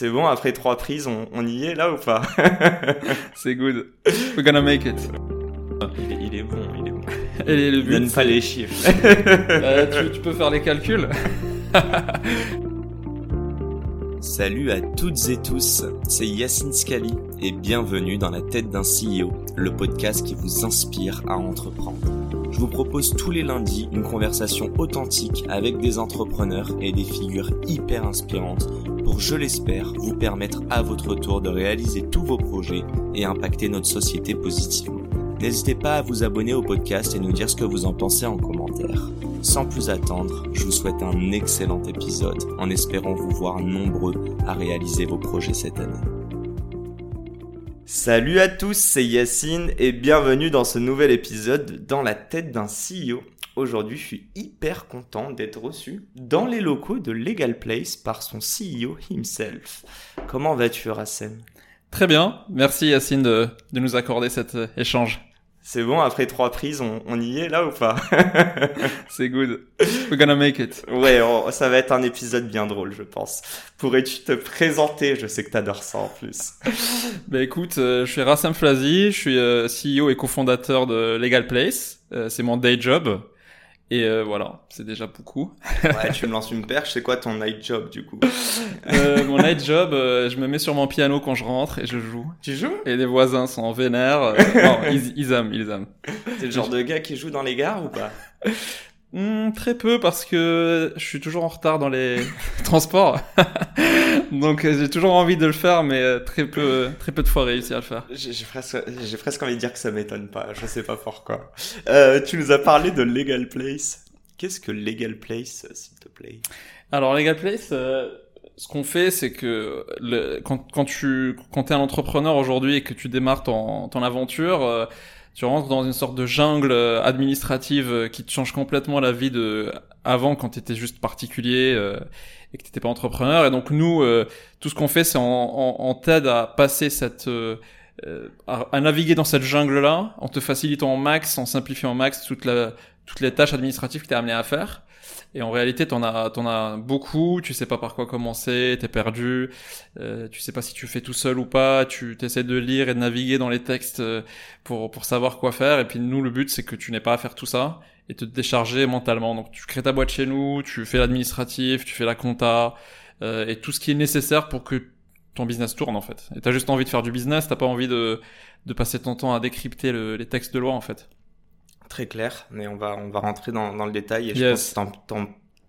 C'est bon, après trois prises, on, y est là ou pas C'est good. We're gonna make it. Il est, bon, il est bon. Et le but, Donne pas les chiffres. euh, tu, peux faire les calculs Salut à toutes et tous, c'est Yacine Scali et bienvenue dans la tête d'un CEO, le podcast qui vous inspire à entreprendre. Je vous propose tous les lundis une conversation authentique avec des entrepreneurs et des figures hyper inspirantes je l'espère, vous permettre à votre tour de réaliser tous vos projets et impacter notre société positivement. N'hésitez pas à vous abonner au podcast et nous dire ce que vous en pensez en commentaire. Sans plus attendre, je vous souhaite un excellent épisode en espérant vous voir nombreux à réaliser vos projets cette année. Salut à tous, c'est Yacine et bienvenue dans ce nouvel épisode dans la tête d'un CEO. Aujourd'hui, je suis hyper content d'être reçu dans les locaux de Legal Place par son CEO himself. Comment vas-tu, Rassem? Très bien, merci Yacine de, de nous accorder cet euh, échange. C'est bon, après trois prises, on, y est là ou pas? C'est good. We're gonna make it. Ouais, ça va être un épisode bien drôle, je pense. Pourrais-tu te présenter? Je sais que t'adores ça en plus. bah écoute, euh, je suis Rassam Flazi, je suis euh, CEO et cofondateur de Legal Place. Euh, c'est mon day job. Et euh, voilà, c'est déjà beaucoup. ouais, tu me lances une perche, c'est quoi ton night job du coup? Euh, Mon night job, euh, je me mets sur mon piano quand je rentre et je joue. Tu joues? Et les voisins sont vénères. Euh, non, ils, ils aiment, ils aiment. T'es le genre de gars qui joue dans les gares ou pas? Hmm, très peu parce que je suis toujours en retard dans les transports. Donc euh, j'ai toujours envie de le faire, mais euh, très peu, très peu de fois réussi à le faire. J'ai presque, j'ai presque envie de dire que ça m'étonne pas. Je sais pas pourquoi. Euh, tu nous as parlé de Legal Place. Qu'est-ce que Legal Place, s'il te plaît? Alors Legal Place, euh, ce qu'on fait, c'est que le, quand, quand tu quand es un entrepreneur aujourd'hui et que tu démarres ton, ton aventure tu rentres dans une sorte de jungle euh, administrative euh, qui te change complètement la vie de avant quand tu étais juste particulier euh, et que t'étais pas entrepreneur. Et donc nous, tout ce qu'on fait, c'est on, t'aide à passer cette à, naviguer dans cette jungle là en te facilitant au max, en simplifiant au max toute la, toutes les tâches administratives que tu es amené à faire. Et en réalité, t'en as, t'en as beaucoup. Tu sais pas par quoi commencer. T'es perdu. Euh, tu sais pas si tu fais tout seul ou pas. Tu essaies de lire et de naviguer dans les textes euh, pour pour savoir quoi faire. Et puis nous, le but, c'est que tu n'aies pas à faire tout ça et te décharger mentalement. Donc tu crées ta boîte chez nous. Tu fais l'administratif. Tu fais la compta euh, et tout ce qui est nécessaire pour que ton business tourne en fait. Et t'as juste envie de faire du business. T'as pas envie de de passer ton temps à décrypter les textes de loi en fait très clair, mais on va, on va rentrer dans, dans le détail et je pense que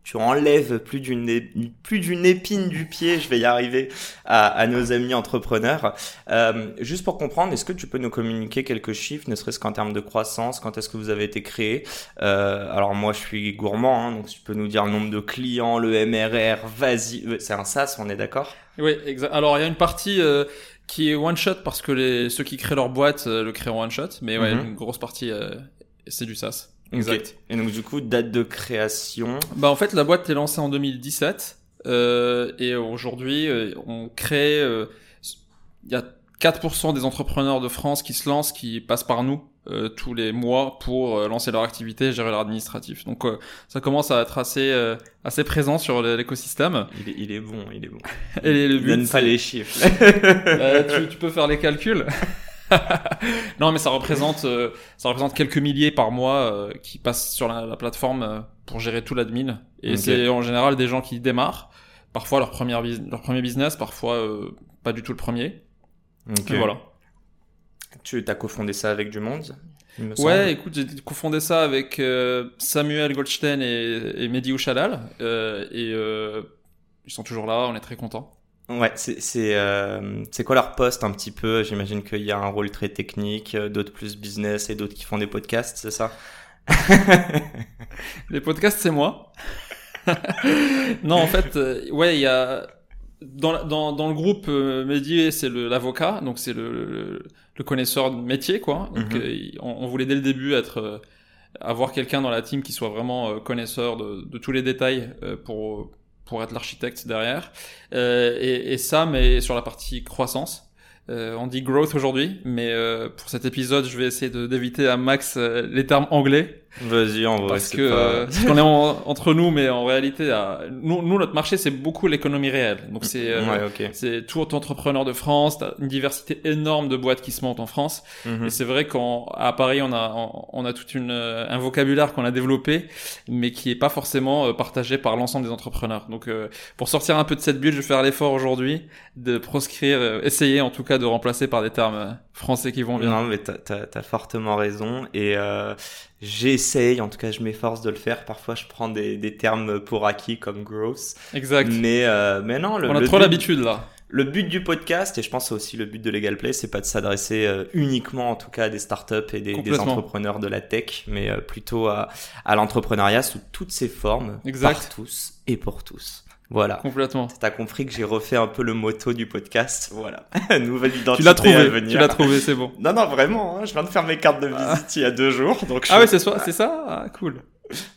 tu enlèves plus d'une plus d'une épine du pied, je vais y arriver à, à nos amis entrepreneurs. Euh, juste pour comprendre, est-ce que tu peux nous communiquer quelques chiffres, ne serait-ce qu'en termes de croissance, quand est-ce que vous avez été créé? Euh, Alors moi, je suis gourmand, hein, donc tu peux nous dire le nombre de clients, le MRR, vas-y, euh, c'est un SaaS, on est d'accord? Oui, exact. Alors il y a une partie euh, qui est one shot parce que les, ceux qui créent leur boîte euh, le créent en one shot, mais ouais, mhm. une grosse partie c'est du SaaS. Exact. Et donc du coup, date de création Bah en fait, la boîte est lancée en 2017 euh, et aujourd'hui, euh, on crée. Il euh, y a 4% des entrepreneurs de France qui se lancent, qui passent par nous euh, tous les mois pour lancer leur activité, gérer leur administratif. Donc ça commence à être assez assez présent sur l'écosystème. Il est, il est bon, il est bon. et le but, donne pas les chiffres. tu, tu peux faire les calculs. non, mais ça représente, euh, ça représente quelques milliers par mois euh, qui passent sur la, plateforme euh, pour gérer tout l'admin. Et c'est en général des gens qui démarrent, parfois leur, première leur premier business, parfois pas du tout le premier. Okay. voilà. Tu as cofondé ça avec du monde Ouais, écoute, j'ai cofondé ça avec Samuel Goldstein et, et Mehdi Ouchalal. et ils sont toujours là, on est très contents. Ouais, c'est c'est euh, c'est quoi leur poste un petit peu? J'imagine qu'il y a un rôle très technique, euh, d'autres plus business et d'autres qui font des podcasts, c'est ça? Les podcasts, c'est moi. non, en fait, euh, ouais, il y a dans, dans, dans le groupe euh, Mehdi, c'est l'avocat, donc c'est le, le, le, connaisseur de métier, quoi. Donc, Mhm. euh, on, on voulait dès le début être avoir quelqu'un dans la team qui soit vraiment connaisseur de, de tous les détails pour pour être l'architecte derrière. Euh, et, et ça, mais sur la partie croissance. Euh, on dit growth aujourd'hui, mais euh, pour cet épisode, je vais essayer d'éviter à max euh, les termes anglais Vas-y, en vrai, parce que euh, parce qu'on est en- entre nous, mais en réalité, à- nous, nous notre marché c'est beaucoup l'économie réelle. Donc c'est euh, Ouais, ok. c'est tout entrepreneur de France, t'as une diversité énorme de boîtes qui se montent en France. Mhm. Et c'est vrai qu'à Paris, on a on, on a toute une euh, un vocabulaire qu'on a développé, mais qui est pas forcément euh, partagé par l'ensemble des entrepreneurs. Donc euh, pour sortir un peu de cette bulle, je vais faire l'effort aujourd'hui de proscrire, euh, essayer en tout cas de remplacer par des termes euh, français qui vont bien. Non, mais t'as, t'as, t'as fortement raison. Et euh, j'essaye, en tout cas, je m'efforce de le faire. Parfois, je prends des, des termes pour acquis comme gross. Exact. Mais, euh, mais non, le, on a le trop but- l'habitude là. Le but du podcast, et je pense aussi le but de Legal Play, c'est pas de s'adresser euh, uniquement, en tout cas, à des startups et des, des entrepreneurs de la tech, mais euh, plutôt à, à l'entrepreneuriat sous toutes ses formes, Exact. par tous et pour tous. Voilà. Complètement. T'as compris que j'ai refait un peu le motto du podcast. Voilà. Nouvelle identité Tu l'as à trouvé. venir. Tu l'as trouvé, c'est bon. Non, non, vraiment, hein, je viens de faire mes cartes de visite il y a deux jours, donc je Ah ouais, c'est ça, c'est ça. Ah, cool.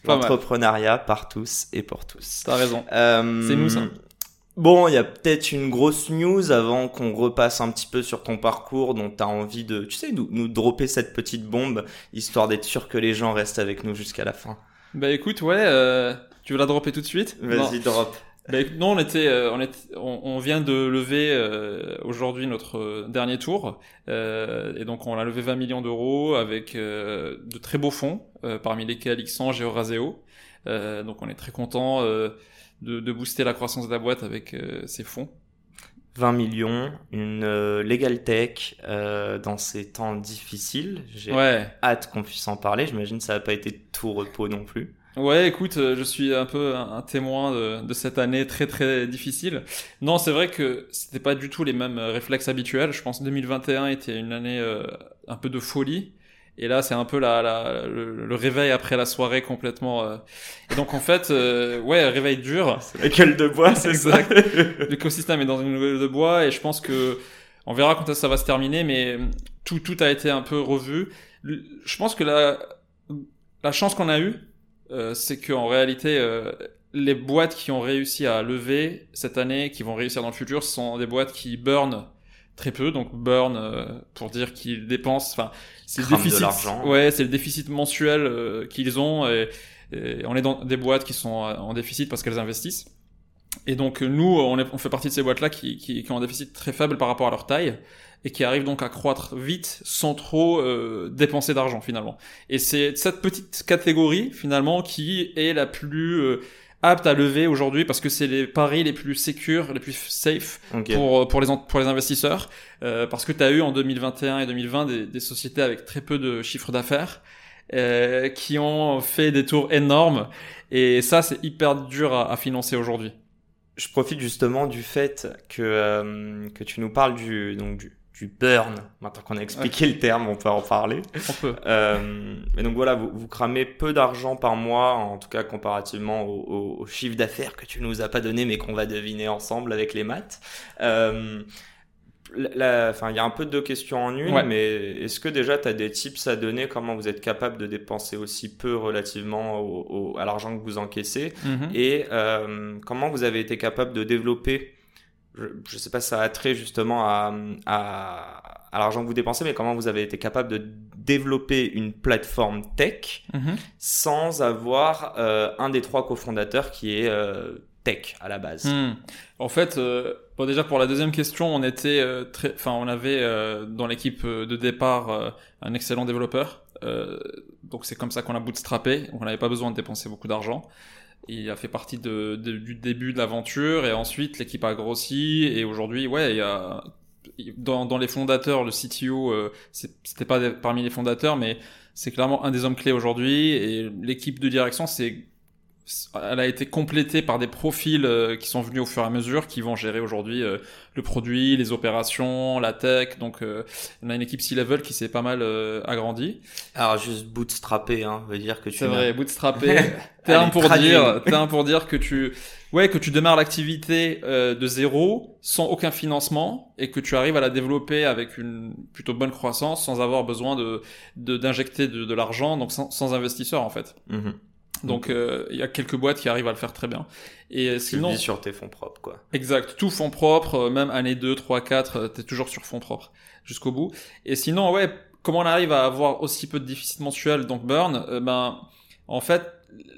Pas mal. l'entrepreneuriat par tous et pour tous. T'as raison. Euh, C'est nous, ça. Bon, il y a peut-être une grosse news avant qu'on repasse un petit peu sur ton parcours dont tu as envie de, tu sais, nous, nous dropper cette petite bombe, histoire d'être sûr que les gens restent avec nous jusqu'à la fin. Bah écoute, ouais, euh, tu veux la dropper tout de suite? Vas-y, drop. Bah non, on était, euh, on était, on, on vient de lever euh, aujourd'hui notre euh, dernier tour, euh, et donc on a levé 20 millions d'euros avec euh, de très beaux fonds, euh, parmi lesquels Xange et Euraseo. Euh, donc on est très content euh, de, de booster la croissance de la boîte avec euh, ces fonds. 20 millions, une euh, legal tech euh, dans ces temps difficiles. J'ai Ouais. hâte qu'on puisse en parler. J'imagine que ça n'a pas été tout repos non plus. Ouais, écoute, euh, je suis un peu un, témoin de, de cette année très très difficile. Non, c'est vrai que c'était pas du tout les mêmes euh, réflexes habituels. Je pense que 2021 était une année euh, un peu de folie. Et là, c'est un peu la, la, le, le réveil après la soirée complètement. euh. Et donc en fait, euh, ouais, réveil dur. La gueule de bois, c'est ça. L'écosystème est dans une gueule de bois et je pense que on verra quand ça va se terminer, mais tout tout a été un peu revu. Je pense que la la chance qu'on a eue, euh, c'est qu'en réalité, euh, les boîtes qui ont réussi à lever cette année, qui vont réussir dans le futur, sont des boîtes qui burn très peu. Donc burn euh, pour dire qu'ils dépensent. Enfin, c'est le déficit. Ouais, c'est le déficit mensuel euh, qu'ils ont. Et, et on est dans des boîtes qui sont en déficit parce qu'elles investissent. Et donc euh, nous, on, est, on fait partie de ces boîtes-là qui, qui, qui ont un déficit très faible par rapport à leur taille et qui arrivent donc à croître vite sans trop euh, dépenser d'argent finalement. Et c'est cette petite catégorie finalement qui est la plus euh, apte à lever aujourd'hui parce que c'est les paris les plus sécures, les plus safe pour, pour, les, pour les investisseurs. Euh, parce que tu as eu en 2021 et 2020 des, des sociétés avec très peu de chiffre d'affaires euh, qui ont fait des tours énormes. Et ça, c'est hyper dur à, à financer aujourd'hui. je profite justement du fait que, euh, que tu nous parles du, donc du, du burn. Maintenant qu'on a expliqué le terme, on peut en parler. On peut. Euh, et donc voilà, vous, vous cramez peu d'argent par mois, en tout cas comparativement au, au- au chiffre d'affaires que tu nous as pas donné, mais qu'on va deviner ensemble avec les maths. Euh, Enfin, il y a un peu deux questions en une, Ouais. mais est-ce que déjà tu as des tips à donner Comment vous êtes capable de dépenser aussi peu relativement au- au- à l'argent que vous encaissez? Mhm. et euh, comment vous avez été capable de développer, je ne sais pas si ça a trait justement à, à, à l'argent que vous dépensez, mais comment vous avez été capable de développer une plateforme tech Mhm. sans avoir euh, un des trois cofondateurs qui est euh, tech à la base? Hmm. En fait, euh, bon déjà pour la deuxième question, on était euh, très, enfin on avait euh, dans l'équipe euh, de départ euh, un excellent développeur. Euh, donc c'est comme ça qu'on a bootstrappé. On n'avait pas besoin de dépenser beaucoup d'argent. Il a fait partie de, du début de l'aventure et ensuite l'équipe a grossi et aujourd'hui ouais il y a dans, dans les fondateurs le CTO euh, c'était pas parmi les fondateurs mais c'est clairement un des hommes clés aujourd'hui et l'équipe de direction c'est elle a été complétée par des profils euh, qui sont venus au fur et à mesure, qui vont gérer aujourd'hui euh, le produit, les opérations, la tech. Donc, euh, on a une équipe C-level qui s'est pas mal agrandie. Alors, juste bootstrappé, hein, veut dire que tu. C'est vrai, bootstrappé. terme pour dire, terme pour dire que tu, ouais, que tu démarres l'activité de zéro, sans aucun financement, et que tu arrives à la développer avec une plutôt bonne croissance, sans avoir besoin de d'injecter de, de, l'argent, donc sans, sans investisseur en fait. Mm donc euh, il y a quelques boîtes qui arrivent à le faire très bien. Et euh, sinon sur tes fonds propres quoi. Exact, tout fonds propres, euh, même année 2, 3, 4, t'es toujours sur fonds propres jusqu'au bout. Et sinon ouais, comment on arrive à avoir aussi peu de déficit mensuel donc burn ben en fait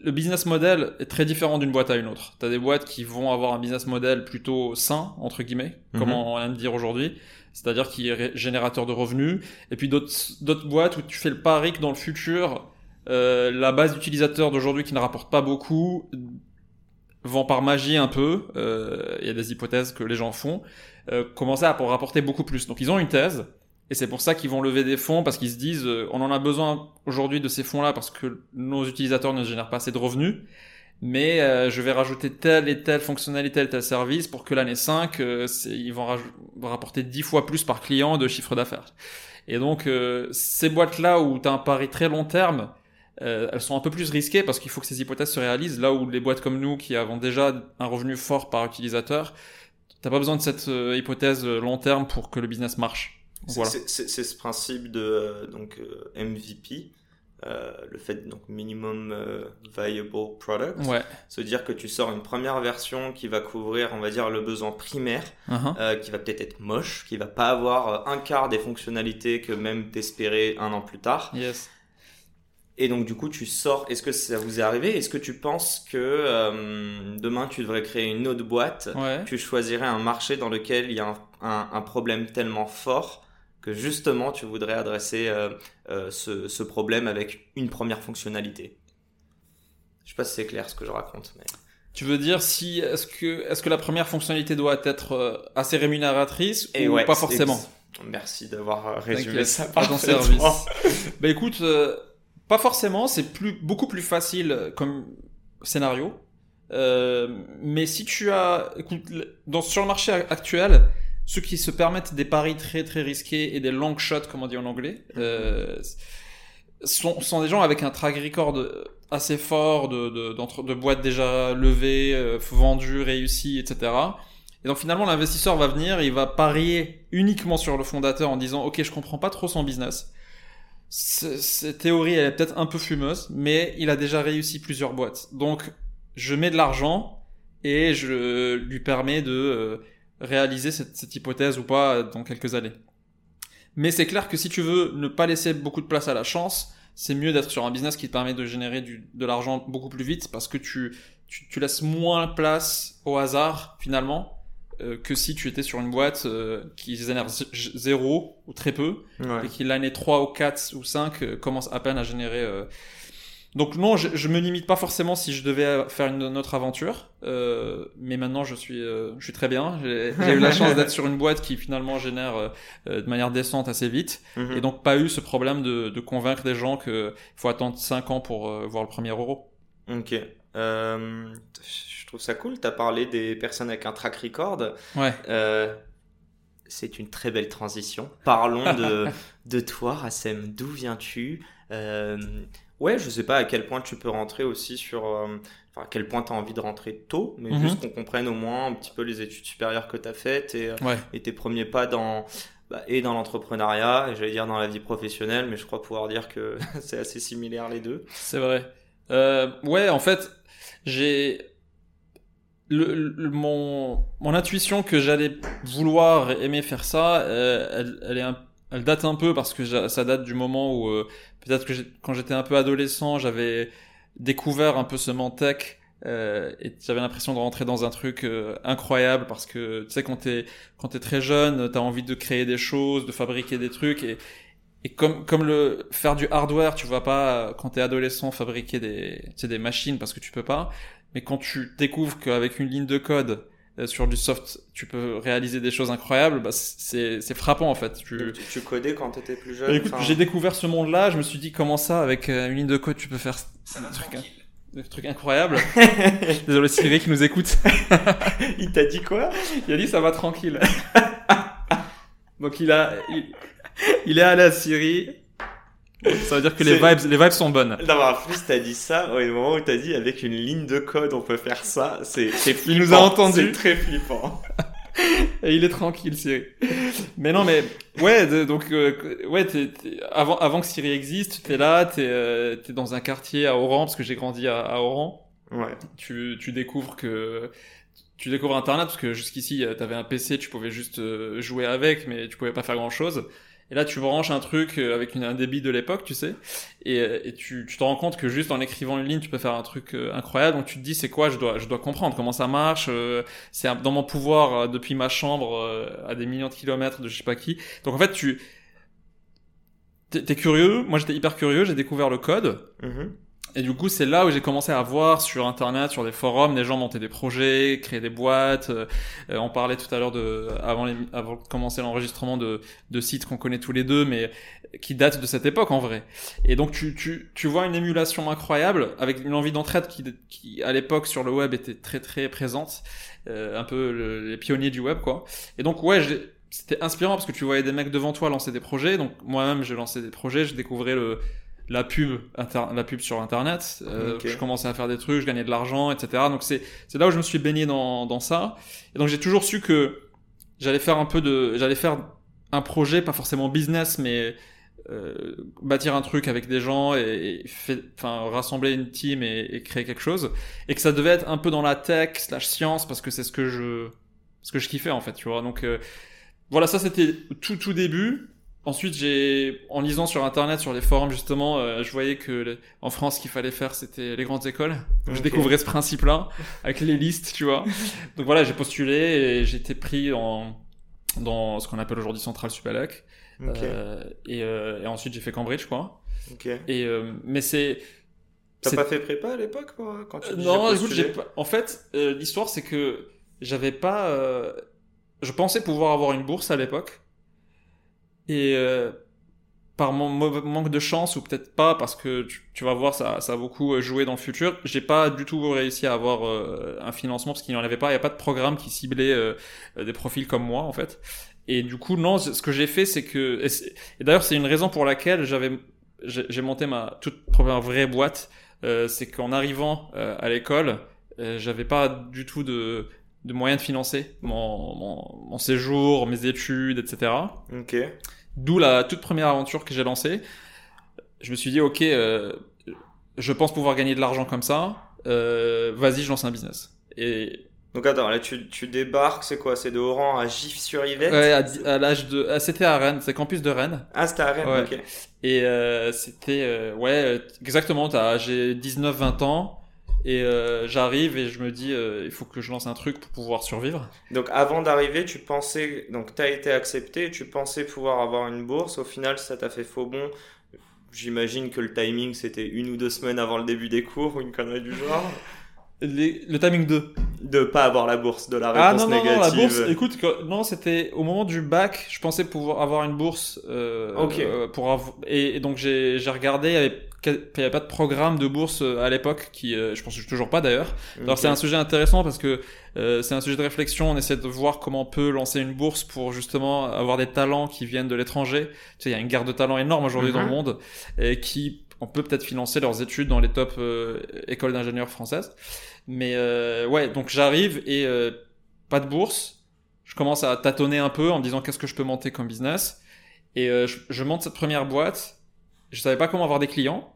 le business model est très différent d'une boîte à une autre. Tu as des boîtes qui vont avoir un business model plutôt sain, entre guillemets, comme mhm. on vient de dire aujourd'hui, c'est-à-dire qui est générateur de revenus, et puis d'autres boîtes où tu fais le pari que dans le futur, euh, la base d'utilisateurs d'aujourd'hui qui ne rapporte pas beaucoup vont par magie un peu, euh, il y a des hypothèses que les gens font, euh, commencer à rapporter beaucoup plus? Donc ils ont une thèse, et c'est pour ça qu'ils vont lever des fonds, parce qu'ils se disent, euh, on en a besoin aujourd'hui de ces fonds-là, parce que nos utilisateurs ne génèrent pas assez de revenus, mais je vais rajouter telle et telle fonctionnalité, tel tel service, pour que l'année 5, ils vont rapporter 10 fois plus par client de chiffre d'affaires. Et donc, ces boîtes-là où tu as un pari très long terme, euh, elles sont un peu plus risquées parce qu'il faut que ces hypothèses se réalisent. Là où les boîtes comme nous, qui avons déjà un revenu fort par utilisateur, t'as pas besoin de cette euh, hypothèse euh, long terme pour que le business marche. Voilà. C'est ce principe de donc MVP. le fait donc minimum viable product, ouais. se dire que tu sors une première version qui va couvrir, on va dire, le besoin primaire, uh-huh. qui va peut-être être moche, qui va pas avoir un quart des fonctionnalités que même t'espérais un an plus tard. Yes. Et donc du coup, tu sors. Est-ce que ça vous est arrivé? Est-ce que tu penses que euh, demain tu devrais créer une autre boîte? Tu choisirais un marché dans lequel il y a un, un, problème tellement fort que justement tu voudrais adresser euh, euh, ce, ce, problème avec une première fonctionnalité? Je sais pas si c'est clair ce que je raconte, mais. Tu veux dire si est-ce que est-ce que la première fonctionnalité doit être assez rémunératrice ou pas forcément? Merci d'avoir résumé ça par ton service. bah écoute pas forcément, c'est plus beaucoup plus facile comme scénario. Euh, mais si tu as, écoute, dans, sur le marché actuel, ceux qui se permettent des paris très très risqués et des long shots, comme on dit en anglais, euh, sont, sont des gens avec un track record assez fort de, de, de boîtes déjà levées, euh, vendues, réussies, etc. Et donc finalement, l'investisseur va venir, il va parier uniquement sur le fondateur en disant, ok, je comprends pas trop son business cette théorie, elle est peut-être un peu fumeuse, mais il a déjà réussi plusieurs boîtes. Donc, je mets de l'argent et je lui permets de euh, réaliser cette, hypothèse ou pas dans quelques années. Mais c'est clair que si tu veux ne pas laisser beaucoup de place à la chance, c'est mieux d'être sur un business qui te permet de générer du, de l'argent beaucoup plus vite parce que tu, tu, tu laisses moins place au hasard finalement euh, que si tu étais sur une boîte euh, qui génère zéro ou très peu et qui l'année 3 ou 4 ou 5 euh, commence à peine à générer donc non je, je, me limite pas forcément si je devais faire une, autre aventure mais maintenant je suis je suis très bien. J'ai eu la chance d'être sur une boîte qui finalement génère de manière décente assez vite. Mhm. et donc pas eu ce problème de, de convaincre des gens que faut attendre 5 ans pour voir le premier euro. Ok. Je trouve ça cool. Tu as parlé des personnes avec un track record. Ouais. Euh, c'est une très belle transition. Parlons de, de toi, Rassem. D'où viens-tu euh, Ouais, je sais pas à quel point tu peux rentrer aussi sur. Euh, enfin, à quel point tu as envie de rentrer tôt, mais mhm. juste qu'on comprenne au moins un petit peu les études supérieures que tu as faites et, et, tes premiers pas dans. Bah, et dans l'entrepreneuriat, et j'allais dire dans la vie professionnelle, mais je crois pouvoir dire que c'est assez similaire les deux. C'est vrai. Euh, ouais, en fait, j'ai le, mon mon intuition que j'allais vouloir aimer faire ça, euh, elle, elle est elle date un peu parce que ça date du moment où euh, peut-être que quand j'étais un peu adolescent, j'avais découvert un peu ce tech euh, et j'avais l'impression de rentrer dans un truc euh, incroyable parce que tu sais quand t'es quand t'es très jeune, t'as envie de créer des choses, de fabriquer des trucs et et comme comme le faire du hardware, tu vas pas quand t'es adolescent fabriquer des des machines parce que tu peux pas. Mais quand tu découvres qu'avec une ligne de code euh, sur du soft, tu peux réaliser des choses incroyables, bah c'est c'est frappant en fait. Tu, tu, codais quand t'étais plus jeune. écoute, j'ai découvert ce monde-là. Je me suis dit comment ça avec euh, une ligne de code tu peux faire un truc. truc incroyable. Désolé Siri qui nous écoute. il t'a dit quoi? Il a dit ça va tranquille. Donc il a, il, est allé à Siri. Ça veut dire que les vibes, les vibes sont bonnes. Non, mais en plus, t'as dit ça au moment où t'as dit avec une ligne de code, on peut faire ça. C'est, il nous a entendu. C'est très flippant. Et il est tranquille, Siri. Mais non, mais ouais, donc euh, ouais, avant avant que Siri existe, t'es là, t'es euh, es dans un quartier à Oran parce que j'ai grandi à, à Oran. Ouais. Tu tu découvres que tu découvres Internet parce que jusqu'ici t'avais un PC, tu pouvais juste euh, jouer avec, mais tu pouvais pas faire grand chose. Et là, tu branches un truc euh, avec un débit de l'époque, tu sais, et, euh, tu, te rends compte que juste en écrivant une ligne, tu peux faire un truc euh, incroyable. Donc tu te dis, c'est quoi Je dois, je dois comprendre comment ça marche. c'est dans mon pouvoir depuis ma chambre à des millions de kilomètres de je sais pas qui. Donc en fait, tu t'es curieux. Moi, j'étais hyper curieux. J'ai découvert le code. Mm-hmm. Et du coup, c'est là où j'ai commencé à voir sur Internet, sur des forums, des gens monter des projets, créer des boîtes. Euh, on parlait tout à l'heure de, avant, avant de commencer l'enregistrement de, de sites qu'on connaît tous les deux, mais qui datent de cette époque en vrai. Et donc tu, tu, tu vois une émulation incroyable avec une envie d'entraide qui, qui à l'époque sur le web était très très présente, euh, un peu les pionniers du web quoi. Et donc ouais, c'était inspirant parce que tu voyais des mecs devant toi lancer des projets. Donc moi-même j'ai lancé des projets, je découvrais le la pub, la pub sur Internet. Euh, Je commençais à faire des trucs, je gagnais de l'argent, etc. Donc c'est c'est là où je me suis baigné dans dans ça. Et donc j'ai toujours su que j'allais faire un peu de, j'allais faire un projet, pas forcément business, mais euh, bâtir un truc avec des gens et, enfin rassembler une team et, et, créer quelque chose. Et que ça devait être un peu dans la tech slash science parce que c'est ce que je ce que je kiffais en fait, tu vois. Donc euh, voilà, ça c'était tout tout début. Ensuite, j'ai, en lisant sur internet, sur les forums justement, euh, je voyais que en France, ce qu'il fallait faire, c'était les grandes écoles. Donc, je découvrais ce principe-là avec les listes, tu vois. Donc voilà, j'ai postulé et j'ai été pris en dans ce qu'on appelle aujourd'hui Centrale Supélec. Euh, et, euh, et, ensuite, j'ai fait Cambridge, quoi. Okay. Et euh, mais c'est T'as pas fait prépa à l'époque quand tu Non, écoute, j'ai pas... en fait, l'histoire c'est que j'avais pas. Je pensais pouvoir avoir une bourse à l'époque et euh, par mon manque de chance ou peut-être pas parce que tu, vas voir ça, ça a beaucoup euh, joué dans le futur. J'ai pas du tout réussi à avoir euh, un financement parce qu'il n'y en avait pas. Il n'y a pas de programme qui ciblait des profils comme moi en fait. Et du coup non ce que j'ai fait c'est que et, d'ailleurs c'est une raison pour laquelle j'avais j'ai monté ma toute première vraie boîte. C'est qu'en arrivant à l'école j'avais pas du tout de de moyens de financer mon, mon, mon séjour, mes études, etc. Ok. D'où la toute première aventure que j'ai lancée. Je me suis dit, ok, euh, je pense pouvoir gagner de l'argent comme ça. Euh, Vas-y, je lance un business. Et donc attends, là tu, tu débarques, c'est quoi? C'est de Oran à Gif-sur-Yvette? Ouais, à, l'âge de... Ah, c'était à Rennes, c'est campus de Rennes. Ah, c'était à Rennes, ok. Et euh, c'était... Euh, ouais, exactement, j'ai 19-20 ans. Et euh, j'arrive et je me dis, euh, il faut que je lance un truc pour pouvoir survivre. Donc avant d'arriver, tu pensais, donc tu as été accepté, tu pensais pouvoir avoir une bourse. Au final, ça t'a fait faux bon. J'imagine que le timing, c'était une ou deux semaines avant le début des cours ou une connerie du genre. le timing 2 De pas avoir la bourse, de la réponse ah, non, non, négative. Non, la bourse, écoute, non, c'était au moment du bac, je pensais pouvoir avoir une bourse. Euh. Euh, pour et, donc j'ai regardé, il y avait il n'y avait pas de programme de bourse euh, à l'époque, qui, euh, je pense toujours pas d'ailleurs. Alors c'est un sujet intéressant parce que euh, c'est un sujet de réflexion. On essaie de voir comment on peut lancer une bourse pour justement avoir des talents qui viennent de l'étranger. Tu sais, il y a une guerre de talents énorme aujourd'hui dans le mhm. monde et qui on peut peut-être financer leurs études dans les top écoles d'ingénieurs françaises. Mais ouais, donc j'arrive et pas de bourse. Je commence à tâtonner un peu en me disant qu'est-ce que je peux monter comme business? Et je, je monte cette première boîte. Je savais pas comment avoir des clients.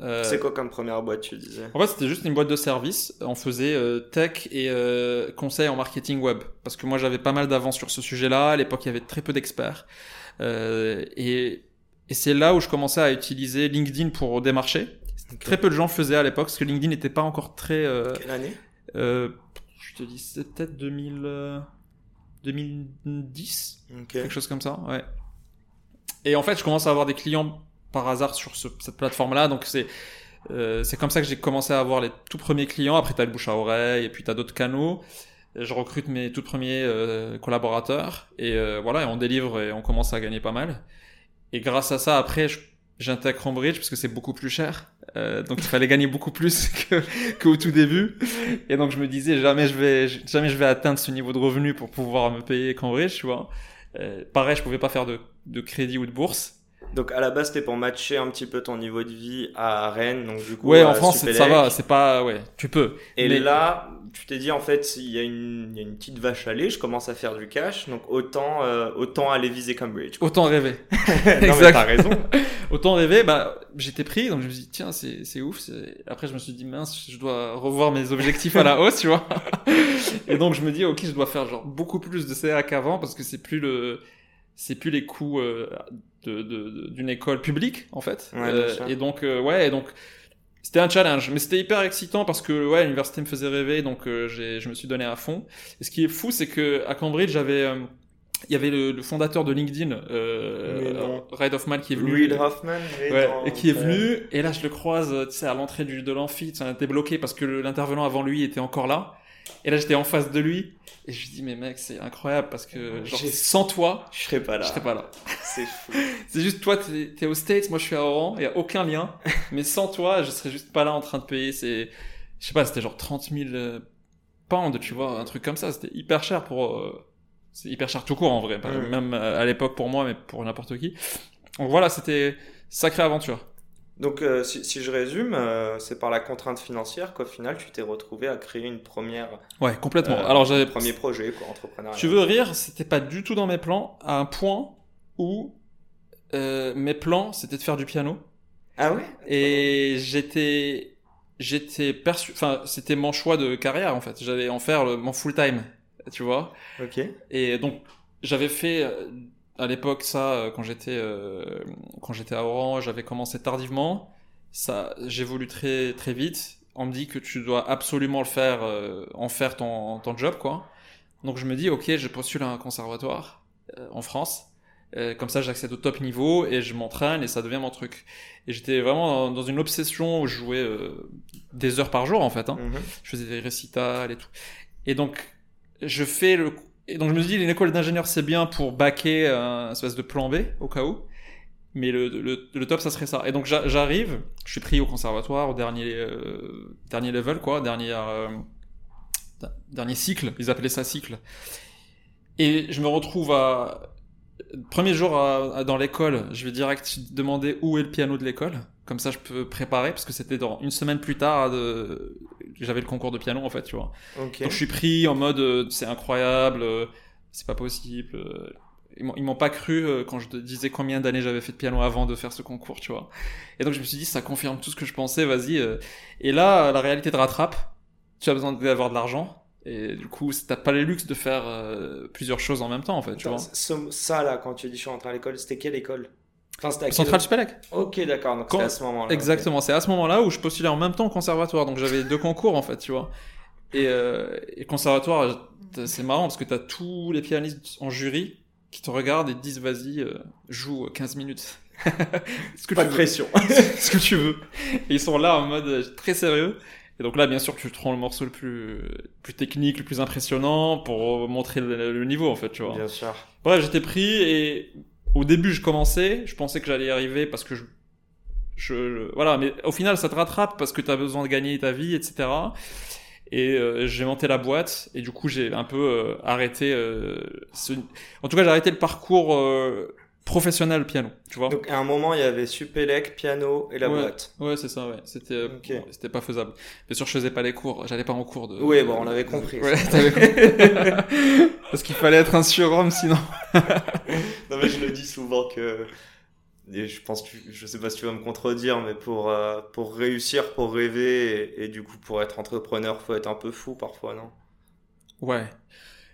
Euh, c'est quoi comme première boîte, tu disais? En fait, c'était juste une boîte de service. On faisait euh, tech et euh, conseil en marketing web. Parce que moi, j'avais pas mal d'avance sur ce sujet-là. À l'époque, il y avait très peu d'experts. et, et c'est là où je commençais à utiliser LinkedIn pour démarcher. Très peu de gens faisaient à l'époque, parce que LinkedIn n'était pas encore très... Quelle année Je te dis, c'était peut-être 2000... 2010 Quelque chose comme ça, ouais. Et en fait, je commence à avoir des clients par hasard sur cette plateforme-là. Donc c'est euh, c'est comme ça que j'ai commencé à avoir les tout premiers clients. Après, tu as le bouche à oreille et puis tu as d'autres canaux. Je recrute mes tout premiers euh, collaborateurs et euh, voilà, et on délivre et on commence à gagner pas mal. Et grâce à ça, après, j'intègre Cambridge parce que c'est beaucoup plus cher. Euh, donc il fallait gagner beaucoup plus que qu'au tout début. Et donc je me disais jamais je vais jamais je vais atteindre ce niveau de revenu pour pouvoir me payer Cambridge, tu vois. Euh, pareil, je pouvais pas faire de, de crédit ou de bourse. Donc à la base c'était pour matcher un petit peu ton niveau de vie à Rennes, donc du coup. Ouais, en France ça va, c'est pas ouais, tu peux. Et là, tu t'es dit en fait il y, a une, il y a une petite vache à lait, je commence à faire du cash, donc autant euh, autant aller viser Cambridge. Autant rêver. non mais t'as raison. autant rêver, bah j'étais pris, donc je me suis dit tiens c'est c'est ouf. Après je me suis dit mince, je dois revoir mes objectifs à la hausse, tu vois. Et donc je me dis ok je dois faire genre beaucoup plus de CA qu'avant parce que c'est plus le c'est plus les coûts euh, d'une école publique en fait. Euh, et donc euh, ouais, et donc c'était un challenge, mais c'était hyper excitant parce que ouais, l'université me faisait rêver, donc j'ai, je me suis donné à fond. Et ce qui est fou, c'est que à Cambridge, j'avais il y avait le, fondateur de LinkedIn, euh, Reid Hoffman, qui est venu. Reid Hoffman, ouais, et qui est venu. Et là, je le croise, tu sais, à l'entrée du, de l'amphi. A été bloqué parce que l'intervenant avant lui était encore là. Et là, j'étais en face de lui. Et je lui dis, mais mec, c'est incroyable parce que genre, sans toi, je serais pas là. Je serais pas là. C'est fou. c'est juste, toi, t'es es aux States, moi je suis à Oran, il y a aucun lien. mais sans toi, je serais juste pas là en train de payer. C'est, je sais pas, c'était genre 30 000 euh, pounds, tu vois, un truc comme ça. C'était hyper cher pour. Euh, c'est hyper cher tout court en vrai, même à l'époque pour moi, mais pour n'importe qui. Donc voilà, c'était sacrée aventure. Donc, euh, si, si, je résume, euh, c'est par la contrainte financière qu'au final, tu t'es retrouvé à créer une première. Ouais, complètement. Euh, Alors, j'avais. Premier projet, quoi, entrepreneurial. Tu veux rire, c'était pas du tout dans mes plans, à un point où mes plans, c'était de faire du piano. Ah ouais? Et j'étais. J'étais perçu. Enfin, c'était mon choix de carrière, en fait. J'allais en faire le, mon full-time, tu vois. Ok. Et donc, j'avais fait à l'époque, ça, euh, quand j'étais euh, quand j'étais à Orange, j'avais commencé tardivement. Ça, j'évolue très très vite. On me dit que tu dois absolument le faire, euh, en faire ton ton job, quoi. Donc je me dis, ok, je postule à un conservatoire en France. comme ça, j'accède au top niveau et je m'entraîne et ça devient mon truc. Et j'étais vraiment dans, une obsession où je jouais des heures par jour en fait. Hein. Mm-hmm. Je faisais des récitals et tout. Et donc, je fais le et donc je me suis dit, l'école d'ingénieur c'est bien pour baquer un espèce de plan B au cas où. Mais le, le, top ça serait ça. Et donc j'arrive, je suis pris au conservatoire, au dernier, euh, dernier level quoi, dernier, euh, dernier cycle, ils appelaient ça cycle. Et je me retrouve à... Premier jour dans l'école, je vais direct demander où est le piano de l'école. Comme ça je peux préparer, parce que c'était dans une semaine plus tard de j'avais le concours de piano en fait, tu vois. Donc je suis pris en mode euh, c'est incroyable, euh, c'est pas possible. Euh. ils m'ont pas cru quand je disais combien d'années j'avais fait de piano avant de faire ce concours, tu vois. Et donc je me suis dit ça confirme tout ce que je pensais, vas-y. Et là la réalité te rattrape. Tu as besoin d'avoir de l'argent. Et du coup, t'as pas les luxe de faire plusieurs choses en même temps, en fait, tu vois. Ça, là, quand tu dis je suis rentré à l'école, c'était quelle école? Central Supélec. Ok, d'accord. Donc c'est à ce moment-là. Exactement. C'est à ce moment-là où je postulais en même temps au conservatoire. Donc j'avais deux concours en fait, tu vois. Et, euh, et conservatoire, c'est marrant parce que t'as tous les pianistes en jury qui te regardent et te disent vas-y, euh, joue 15 minutes. ce que Pas de pression. ce que tu veux. Et ils sont là en mode euh, très sérieux. Et donc là, bien sûr, tu prends le morceau le plus, plus technique, le plus impressionnant pour montrer le, le niveau, en fait, tu vois. Bien sûr. Bref, j'étais pris et au début, je commençais, je pensais que j'allais y arriver parce que je, je, voilà, mais au final, ça te rattrape parce que tu as besoin de gagner ta vie, etc. Et euh, j'ai monté la boîte et du coup, j'ai un peu euh, arrêté. Euh. En tout cas, j'ai arrêté le parcours professionnel piano, tu vois. Donc à un moment, il y avait Supélec, piano et la boîte. Ouais, c'est ça, ouais. C'était c'était pas faisable. Bien sûr, je faisais pas les cours, j'allais pas en cours de Oui, bon, on l'avait compris. Ouais, compris. Parce qu'il fallait être un surhomme sinon. non mais je le dis souvent que je pense que je sais pas si tu vas me contredire mais pour euh, pour réussir, pour rêver et, du coup pour être entrepreneur, faut être un peu fou parfois, non? Ouais.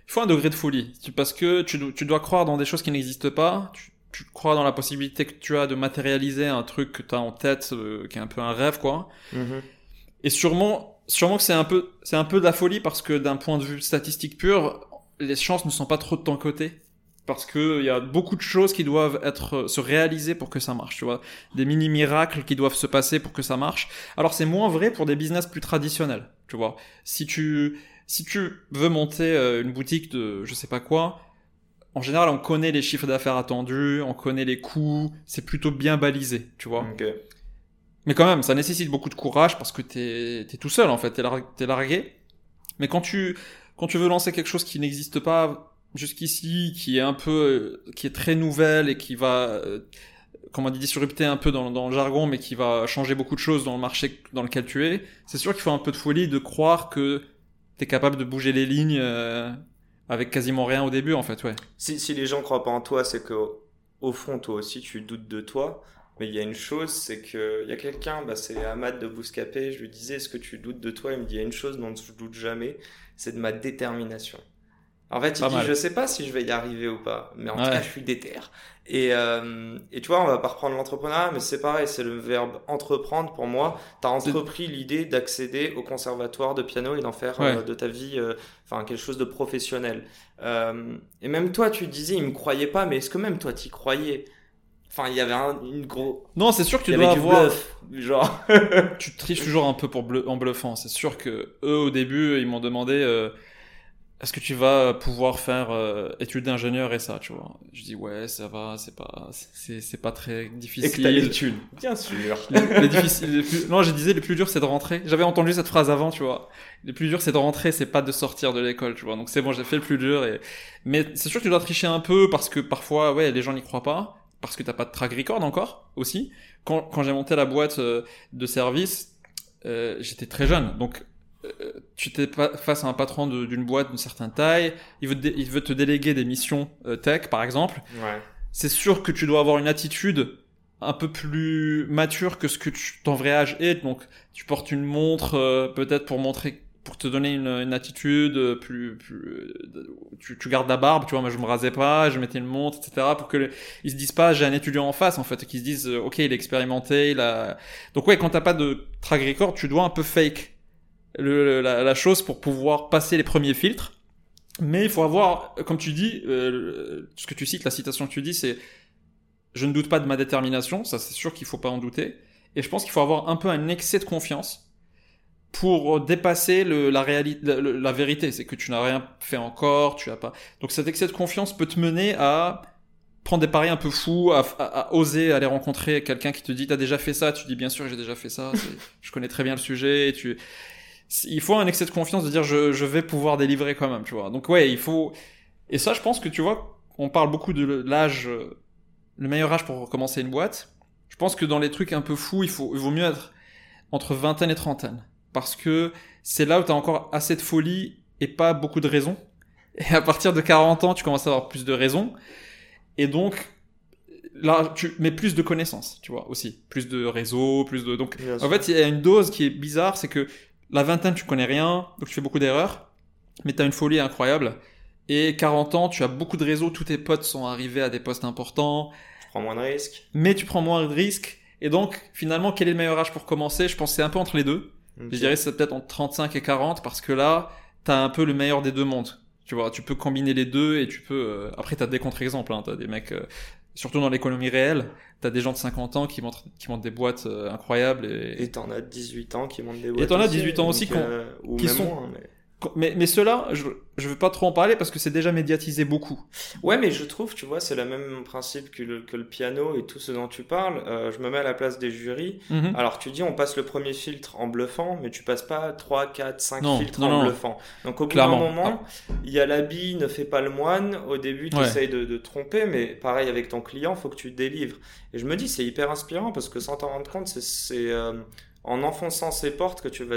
Il faut un degré de folie parce que tu, tu dois croire dans des choses qui n'existent pas, tu, tu crois dans la possibilité que tu as de matérialiser un truc que tu as en tête, euh, qui est un peu un rêve, quoi. Mm-hmm. Et sûrement, sûrement que c'est un peu, c'est un peu de la folie parce que d'un point de vue statistique pur, les chances ne sont pas trop de ton côté. Parce que il y a beaucoup de choses qui doivent être euh, se réaliser pour que ça marche, tu vois. Des mini miracles qui doivent se passer pour que ça marche. Alors c'est moins vrai pour des business plus traditionnels, tu vois. Si tu si tu veux monter euh, une boutique de je sais pas quoi, en général, on connaît les chiffres d'affaires attendus, on connaît les coûts, c'est plutôt bien balisé, tu vois. Ok. Mais quand même, ça nécessite beaucoup de courage parce que t'es es tout seul en fait, t'es lar- t'es largué. Mais quand tu quand tu veux lancer quelque chose qui n'existe pas jusqu'ici, qui est un peu, euh, qui est très nouvelle et qui va, euh, comment on dit, disrupter un peu dans, dans le jargon, mais qui va changer beaucoup de choses dans le marché dans lequel tu es, c'est sûr qu'il faut un peu de folie de croire que t'es capable de bouger les lignes euh, avec quasiment rien au début en fait, ouais. Si, si les gens croient pas en toi, c'est que au fond, toi aussi, tu doutes de toi. Mais il y a une chose, c'est que il y a quelqu'un, bah, c'est Ahmad de Bouscapé, je lui disais, est-ce que tu doutes de toi? Il me dit, il y a une chose dont je doute jamais, c'est de ma détermination. En fait, il dit, mal. je sais pas si je vais y arriver ou pas, mais en Ouais. tout cas, je suis déter. Et, euh, et tu vois, on va pas reprendre l'entrepreneuriat, mais c'est pareil, c'est le verbe entreprendre pour moi. Tu as entrepris l'idée d'accéder au conservatoire de piano et d'en faire Ouais. euh, de ta vie euh, enfin quelque chose de professionnel. Et même toi, tu disais, il me croyait pas, mais est-ce que même toi, t'y croyais? Enfin, il y avait un, une gros... Non, c'est sûr que tu dois avoir. bluff, genre. tu triches toujours un peu pour bleu- en bluffant. C'est sûr que eux au début ils m'ont demandé est-ce que tu vas pouvoir faire euh, études d'ingénieur et ça, tu vois? Je dis ouais ça va, c'est pas c'est c'est pas très Et que t'as difficile. l'étude. Bien sûr. Les, les difficiles, les plus- non, je disais le plus dur c'est de rentrer. J'avais entendu cette phrase avant, tu vois. Le plus dur c'est de rentrer, c'est pas de sortir de l'école, tu vois. Donc c'est bon, j'ai fait le plus dur. Et... Mais c'est sûr que tu dois tricher un peu parce que parfois, ouais, les gens n'y croient pas, parce que t'as pas de track record encore aussi. Quand, quand j'ai monté la boîte euh, de service, euh, j'étais très jeune, donc euh, tu t'es face à un patron d'une boîte d'une certaine taille, il veut, il veut te déléguer des missions euh, tech, par exemple Ouais. c'est sûr que tu dois avoir une attitude un peu plus mature que ce que tu, ton vrai âge est. Donc, tu portes une montre euh, peut-être pour montrer, pour te donner une, une attitude euh, plus, plus euh, tu, tu gardes la barbe, tu vois. Moi, je me rasais pas, je mettais une montre, etc. Pour que le- ils se disent pas, j'ai un étudiant en face, en fait, qu'ils se disent, euh, ok, il est expérimenté, il a. Donc ouais, quand t'as pas de track record, tu dois un peu fake le, la, la chose pour pouvoir passer les premiers filtres. Mais il faut avoir, comme tu dis, euh, ce que tu cites, la citation que tu dis, c'est je ne doute pas de ma détermination, ça c'est sûr qu'il faut pas en douter. Et je pense qu'il faut avoir un peu un excès de confiance pour dépasser le, la, réalité, la, vérité. C'est que tu n'as rien fait encore, tu as pas. Donc cet excès de confiance peut te mener à prendre des paris un peu fous, à, oser aller rencontrer quelqu'un qui te dit t'as déjà fait ça, tu dis bien sûr j'ai déjà fait ça, je connais très bien le sujet, et tu il faut un excès de confiance de dire je, je vais pouvoir délivrer quand même, tu vois. Donc ouais, il faut et ça je pense que tu vois, on parle beaucoup de l'âge euh, le meilleur âge pour commencer une boîte. Je pense que dans les trucs un peu fous, il faut il vaut mieux être entre vingtaine et trentaine parce que c'est là où tu as encore assez de folie et pas beaucoup de raisons. Et à partir de 40 ans, tu commences à avoir plus de raisons. Et donc, là, tu mets plus de connaissances, tu vois, aussi. Plus de réseaux, plus de... Donc, en fait, il y a une dose qui est bizarre, c'est que la vingtaine, tu connais rien, donc tu fais beaucoup d'erreurs, mais tu as une folie incroyable. Et 40 ans, tu as beaucoup de réseaux, tous tes potes sont arrivés à des postes importants, Tu prends moins de risques. mais tu prends moins de risques. Et donc, finalement, quel est le meilleur âge pour commencer? Je pense que c'est un peu entre les deux. Je dirais que c'est peut-être entre 35 et 40 parce que là, t'as un peu le meilleur des deux mondes. Tu vois, tu peux combiner les deux et tu peux. euh, Après, t'as des contre-exemples. Hein. T'as des mecs, euh, surtout dans l'économie réelle, t'as des gens de 50 ans qui montent, qui montent des boîtes euh, incroyables et, Et t'en as 18 ans qui montent des boîtes. t'en as aussi, 18 ans aussi donc, qu'on- euh, qui sont- moins, mais- Mais, mais ceux-là, je, je veux pas trop en parler parce que c'est déjà médiatisé beaucoup. Ouais, mais je trouve, tu vois, c'est le même principe que le, que le piano et tout ce dont tu parles. Euh, je me mets à la place des jurys. Mhm. Alors, tu dis, on passe le premier filtre en bluffant, mais tu passes pas 3, 4, 5 Non, filtres non, en non. bluffant. Donc, au bout d'un moment, il y a l'habit ne fait pas le moine. Au début, tu Ouais. essayes de, de tromper, mais pareil avec ton client, faut que tu délivres. Et je me dis, c'est hyper inspirant parce que sans t'en rendre compte, c'est- c'est euh, en enfonçant ces portes que tu vas,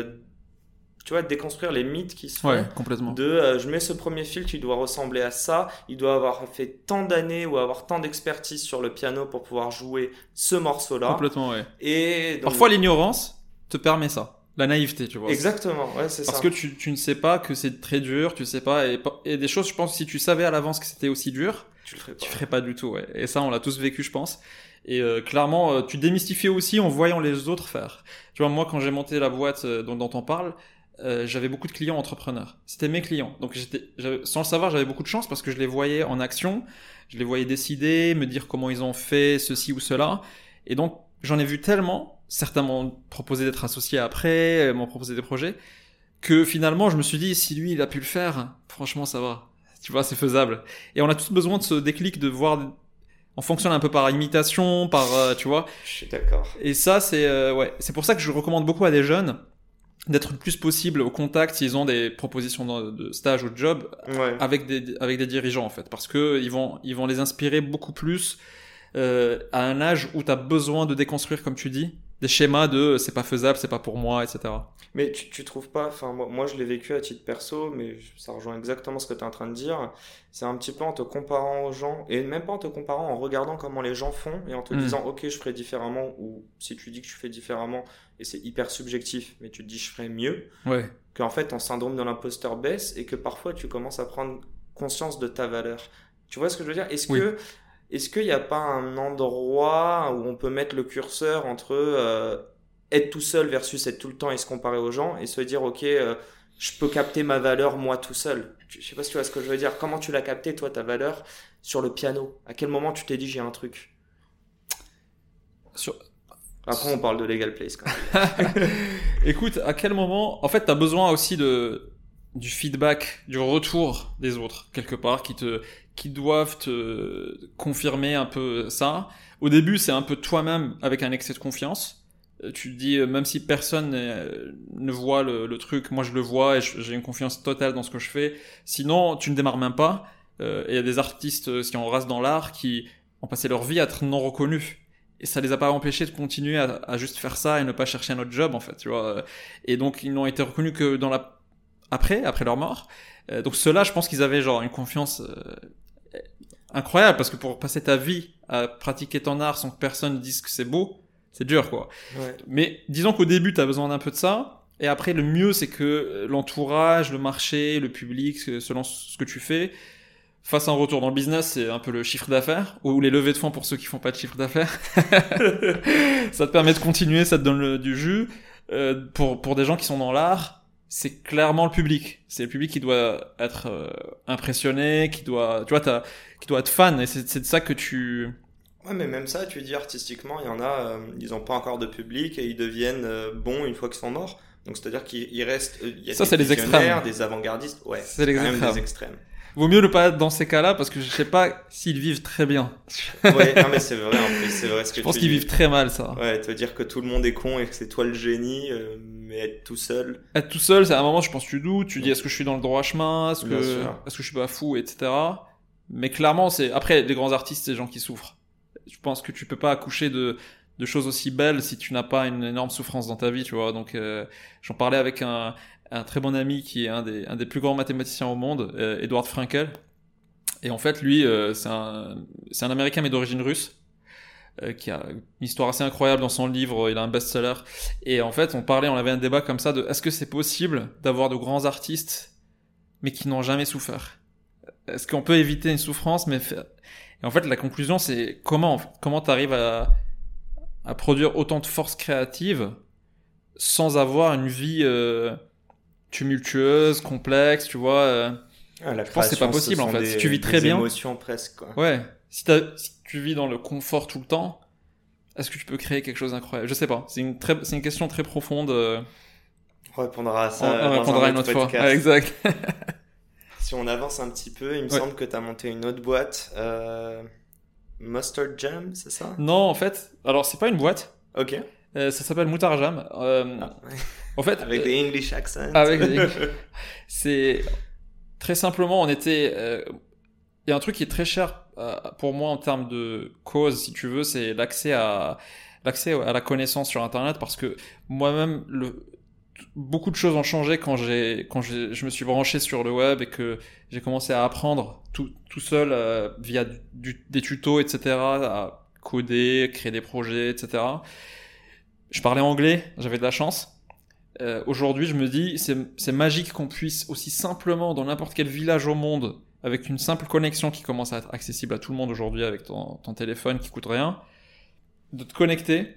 tu vas déconstruire les mythes qui se font Ouais, complètement. de euh, je mets ce premier filtre, il doit ressembler à ça, il doit avoir fait tant d'années ou avoir tant d'expertise sur le piano pour pouvoir jouer ce morceau-là. Complètement, ouais. Et donc- Parfois, l'ignorance te permet ça. La naïveté, tu vois. exactement, ouais, c'est Parce ça. que tu, tu ne sais pas que c'est très dur, tu sais pas, et, pa- et des choses, je pense, si tu savais à l'avance que c'était aussi dur, tu le ferais pas. tu ferais pas du tout, ouais. Et ça, on l'a tous vécu, je pense. Et euh, clairement, euh, tu démystifies aussi en voyant les autres faire. Tu vois, moi, quand j'ai monté la boîte euh, dont, dont on parle, euh, j'avais beaucoup de clients entrepreneurs. C'était mes clients. Donc, j'étais, sans le savoir, j'avais beaucoup de chance parce que je les voyais en action, je les voyais décider, me dire comment ils ont fait ceci ou cela. Et donc, j'en ai vu tellement. Certains m'ont proposé d'être associé après, m'ont proposé des projets, que finalement, je me suis dit, si lui, il a pu le faire, franchement, ça va. Tu vois, c'est faisable. Et on a tous besoin de ce déclic de voir. On fonctionne un peu par imitation, par, euh, tu vois. Je suis d'accord. Et ça, c'est euh, ouais, c'est pour ça que je recommande beaucoup à des jeunes d'être le plus possible au contact s'ils ont des propositions de, stage ou de job Ouais. avec des avec des dirigeants en fait, parce que ils vont ils vont les inspirer beaucoup plus euh, à un âge où tu as besoin de déconstruire, comme tu dis, des schémas de c'est pas faisable, c'est pas pour moi, etc. Mais tu, tu trouves pas, enfin moi, moi je l'ai vécu à titre perso, mais ça rejoint exactement ce que tu es en train de dire. C'est un petit peu en te comparant aux gens, et même pas en te comparant, en regardant comment les gens font, et en te Mm. disant ok je ferai différemment, ou si tu dis que tu fais différemment, et c'est hyper subjectif, mais tu te dis je ferai mieux, Ouais. qu'en fait ton syndrome de l'imposteur baisse, et que parfois tu commences à prendre conscience de ta valeur. Tu vois ce que je veux dire? Est-ce Oui. que est-ce qu'il n'y a pas un endroit où on peut mettre le curseur entre euh, être tout seul versus être tout le temps et se comparer aux gens et se dire ok euh, je peux capter ma valeur moi tout seul? Je sais pas si tu vois ce que je veux dire comment tu l'as capté toi ta valeur sur le piano? À quel moment tu t'es dit j'ai un truc? Sur- après on parle de legal place. Écoute, à quel moment, en fait, t'as besoin aussi de du feedback, du retour des autres quelque part, qui te, qui doivent te confirmer un peu ça. Au début, c'est un peu toi-même avec un excès de confiance. Euh, Tu te dis, euh, même si personne euh, ne voit le, truc, moi je le vois et j'ai une confiance totale dans ce que je fais. Sinon, tu ne démarres même pas. Il y a des artistes, si on reste dans l'art, qui ont passé leur vie à être non reconnus. Et ça les a pas empêchés de continuer à, à juste faire ça et ne pas chercher un autre job, en fait, tu vois. Et donc, ils n'ont été reconnus que dans la, après, après leur mort. Euh, donc, ceux-là, je pense qu'ils avaient genre une confiance euh, incroyable parce que pour passer ta vie à pratiquer ton art sans que personne ne dise que c'est beau, c'est dur, quoi. ouais. Mais disons qu'au début, tu as besoin d'un peu de ça. Et après, le mieux, c'est que euh, l'entourage, le marché, le public, selon ce que tu fais, fasse un retour. Dans le business, c'est un peu le chiffre d'affaires, ou les levées de fonds pour ceux qui font pas de chiffre d'affaires. ça te permet de continuer, ça te donne le- du jus. Euh, pour, pour des gens qui sont dans l'art, c'est clairement le public. C'est le public qui doit être euh, impressionné, qui doit, tu vois, t'as- qui doit être fan. Et c'est c'est de ça que tu... Ouais, mais même ça, tu dis artistiquement, il y en a, euh, ils n'ont pas encore de public et ils deviennent bons une fois qu'ils sont morts. Donc c'est-à-dire qu'il il reste, il y a Ça, des c'est les extrêmes. des avant-gardistes, ouais, C'est les quand même des extrêmes. Vaut mieux ne pas être dans ces cas-là parce que je sais pas s'ils vivent très bien. Ouais, non mais c'est vrai en plus, c'est vrai ce que Je pense qu'ils vivent très mal ça. Ouais, te dire que tout le monde est con et que c'est toi le génie, euh, mais être tout seul. Être tout seul, c'est à un moment, je pense, tu doutes, tu dis est-ce que je suis dans le droit chemin, est-ce que, est-ce que je suis pas fou, etc. Mais clairement, c'est après les grands artistes, c'est les gens qui souffrent. Je pense que tu peux pas accoucher de de choses aussi belles si tu n'as pas une énorme souffrance dans ta vie, tu vois. Donc, euh, j'en parlais avec un un très bon ami qui est un des un des plus grands mathématiciens au monde, euh, Edward Frankel. Et en fait, lui, euh, c'est un un Américain mais d'origine russe. euh, qui a une histoire assez incroyable dans son livre, il a un best-seller. Et en fait, on parlait, on avait un débat comme ça de est-ce que c'est possible d'avoir de grands artistes mais qui n'ont jamais souffert? Est-ce qu'on peut éviter une souffrance mais faire... Et en fait, la conclusion, c'est comment comment t'arrives à à produire autant de force créative sans avoir une vie euh, tumultueuse, complexe, tu vois. euh. Ah, la Je pense que c'est pas possible, ce en fait. des- Si tu vis des très bien- émotions presque, quoi. Ouais. Si, tu vis dans le confort tout le temps, est-ce que tu peux créer quelque chose d'incroyable? Je sais pas. C'est une très, une question très profonde. euh, On répondra à ça. on répondra un une autre fois. exact. Si on avance un petit peu, il me Ouais. semble que tu as monté une autre boîte. Euh... Mustard Jam, c'est ça? Non, en fait, alors c'est pas une boîte. Ok. Euh, ça s'appelle Moutarjam. Euh, Ah, ouais. En fait, Avec des English accents. Avec des- c'est très simplement, on était. euh, Il y a un truc qui est très cher pour moi en termes de cause, si tu veux, c'est l'accès à l'accès à la connaissance sur Internet, parce que moi-même, le beaucoup de choses ont changé quand j'ai quand j'ai- je me suis branché sur le web et que j'ai commencé à apprendre tout, tout seul euh, via du- des tutos, etc. à coder, créer des projets, etc. Je parlais anglais, j'avais de la chance. Euh, Aujourd'hui, je me dis, c'est magique qu'on puisse aussi simplement, dans n'importe quel village au monde, avec une simple connexion qui commence à être accessible à tout le monde aujourd'hui avec ton, ton téléphone qui coûte rien, de te connecter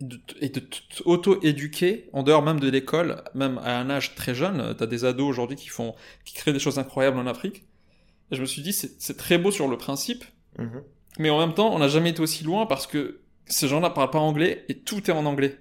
de et de t- auto-éduquer en dehors même de l'école, même à un âge très jeune. T'as des ados aujourd'hui qui font, qui créent des choses incroyables en Afrique. Et je me suis dit, c'est très beau sur le principe, Mhm. mais en même temps, on n'a jamais été aussi loin parce que ces gens-là parlent pas anglais et tout est en anglais.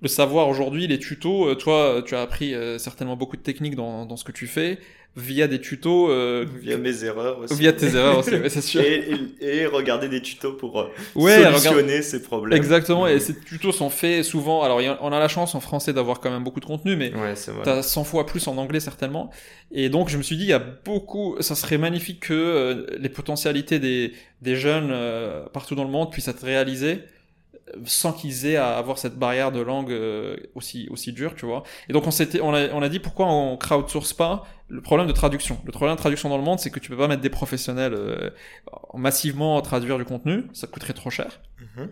le savoir aujourd'hui, les tutos, euh, toi, tu as appris euh, certainement beaucoup de techniques dans, dans ce que tu fais via des tutos. Euh, via mes erreurs aussi. Via tes erreurs aussi, c'est sûr. Et, et, regarder des tutos pour euh, ouais, solutionner ces problèmes. Exactement, et ces tutos sont faits souvent. Alors, on a la chance en français d'avoir quand même beaucoup de contenu, mais ouais, t'as 100 fois plus en anglais certainement. Et donc, je me suis dit, il y a beaucoup. Ça serait magnifique que les potentialités des, des jeunes partout dans le monde puissent être réalisées sans qu'ils aient à avoir cette barrière de langue euh, aussi aussi dure, tu vois. Et donc on s'était on a on a dit pourquoi on crowdsource pas le problème de traduction. Le problème de traduction dans le monde, c'est que tu peux pas mettre des professionnels euh, massivement traduire du contenu, ça coûterait trop cher. Mm-hmm.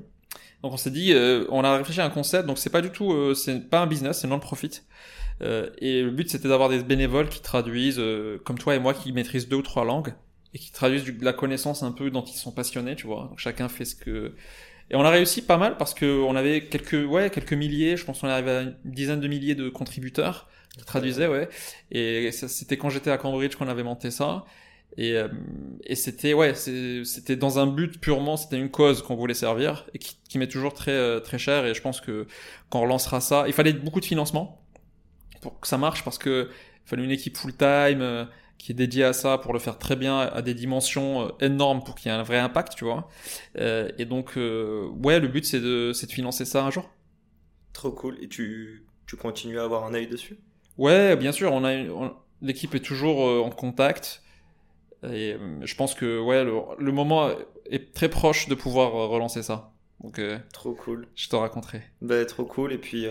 Donc on s'est dit euh, on a réfléchi à un concept, donc c'est pas du tout c'est pas un business, c'est non profit. et le but c'était d'avoir des bénévoles qui traduisent comme toi et moi qui maîtrisent deux ou trois langues et qui traduisent de la connaissance un peu dont ils sont passionnés, tu vois. Donc chacun fait ce que et on a réussi pas mal parce que on avait quelques, ouais, quelques milliers, je pense qu'on est arrivé à une dizaine de milliers de contributeurs qui traduisaient, ouais. Et c'était quand j'étais à Cambridge qu'on avait monté ça. Et, euh, et c'était, ouais, c'était dans un but purement, c'était une cause qu'on voulait servir et qui, qui m'est toujours très, euh, très cher. Et je pense que quand on relancera ça, il fallait beaucoup de financement pour que ça marche parce que il fallait une équipe full time euh, qui est dédié à ça pour le faire très bien à des dimensions euh, énormes pour qu'il y ait un vrai impact, tu vois. Euh, et donc, euh, ouais, le but c'est de, de financer ça un jour. Trop cool. Et tu, tu continues à avoir un œil dessus? Ouais, bien sûr. On a, l'équipe est toujours en contact. Et je pense que ouais, le, moment est très proche de pouvoir relancer ça. Donc, trop cool. Je te raconterai. Bah, trop cool. Et puis,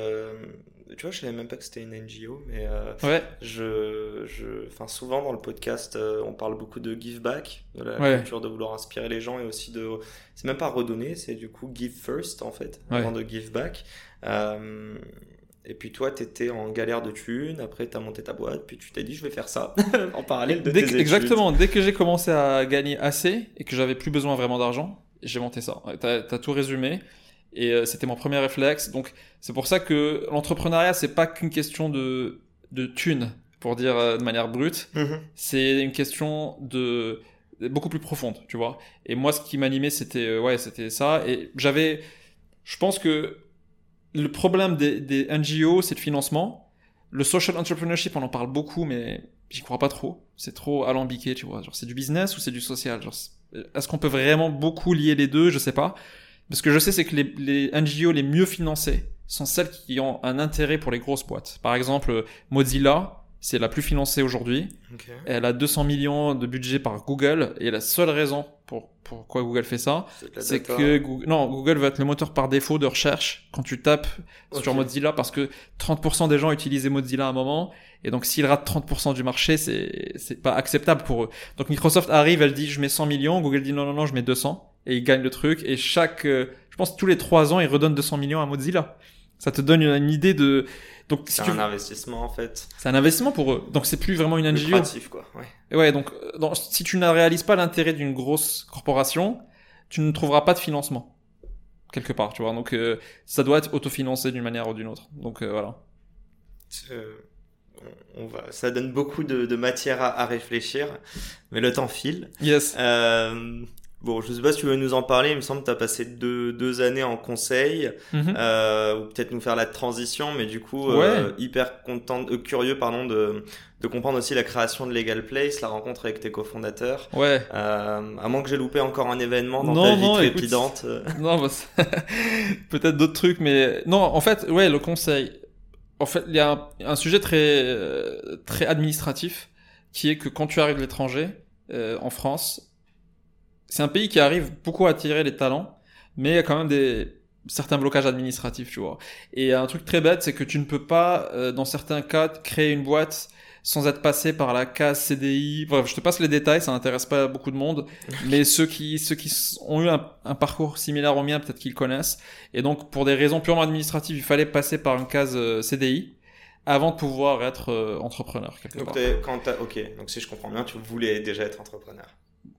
tu vois, je savais même pas que c'était une NGO, mais euh, ouais. je, je, enfin, souvent dans le podcast, euh, on parle beaucoup de give back, de la culture de vouloir inspirer les gens et aussi de, c'est même pas redonner, c'est du coup give first en fait, avant de give back. Euh, et puis toi, tu étais en galère de thunes, après tu as monté ta boîte, puis tu t'es dit je vais faire ça en parallèle de dès tes que, Exactement, dès que j'ai commencé à gagner assez et que j'avais plus besoin vraiment d'argent, j'ai monté ça. Tu as, tout résumé. Et euh, c'était mon premier réflexe. Donc c'est pour ça que l'entrepreneuriat c'est pas qu'une question de de thunes pour dire euh, de manière brute. Mm-hmm. C'est une question de beaucoup plus profonde, tu vois. Et moi ce qui m'animait c'était euh, ouais c'était ça. Et j'avais, je pense que le problème des, des NGO c'est le financement. Le social entrepreneurship on en parle beaucoup mais j'y crois pas trop. C'est trop alambiqué, tu vois. Genre c'est du business ou c'est du social? Genre est-ce qu'on peut vraiment beaucoup lier les deux? Je sais pas. Parce que je sais, c'est que les, les NGO les mieux financées sont celles qui ont un intérêt pour les grosses boîtes. Par exemple, Mozilla, c'est la plus financée aujourd'hui. Elle a 200 millions de budget par Google et la seule raison pour pourquoi Google fait ça, c'est que Google, non, Google va être le moteur par défaut de recherche quand tu tapes sur Mozilla parce que 30% des gens utilisaient Mozilla à un moment et donc s'ils ratent 30% du marché, c'est c'est pas acceptable pour eux. Donc Microsoft arrive, elle dit je mets 100 millions, Google dit non non non, je mets 200 et ils gagnent le truc. Et chaque, euh, je pense tous les trois ans, ils redonnent 200 millions à Mozilla. Ça te donne une, idée de. Donc c'est un investissement en fait. C'est un investissement pour eux. Donc c'est plus vraiment une NGO. Lucratif quoi. Ouais. Ouais. Donc si tu ne réalises pas l'intérêt d'une grosse corporation, tu ne trouveras pas de financement quelque part. Tu vois. Donc euh, ça doit être autofinancé d'une manière ou d'une autre. Donc euh, voilà. On va, ça donne beaucoup de, de matière à, à, réfléchir, mais le temps file. Yes. Bon, je sais pas si tu veux nous en parler. Il me semble que tu as passé deux, deux années en conseil, mhm. euh, ou peut-être nous faire la transition, mais du coup, euh, hyper content, euh, curieux, pardon, de, de comprendre aussi la création de Legal Place, la rencontre avec tes cofondateurs. Ouais. À moins que j'ai loupé encore un événement dans ta vie non, trépidante. non, bah, peut-être d'autres trucs, mais non, en fait, ouais, le conseil. En fait, il y a un, un, sujet très, très administratif, qui est que quand tu arrives de l'étranger, en France, c'est un pays qui arrive beaucoup à attirer les talents, mais il y a quand même des certains blocages administratifs, tu vois. Et un truc très bête, c'est que tu ne peux pas, euh, dans certains cas, créer une boîte sans être passé par la case CDI. Bref, je te passe les détails, ça n'intéresse pas beaucoup de monde, mais ceux qui ceux qui ont eu un, un parcours similaire au mien, peut-être qu'ils connaissent. Et donc, pour des raisons purement administratives, il fallait passer par une case euh, CDI avant de pouvoir être euh, entrepreneur quelque donc part. Quand ok, donc si je comprends bien, tu voulais déjà être entrepreneur.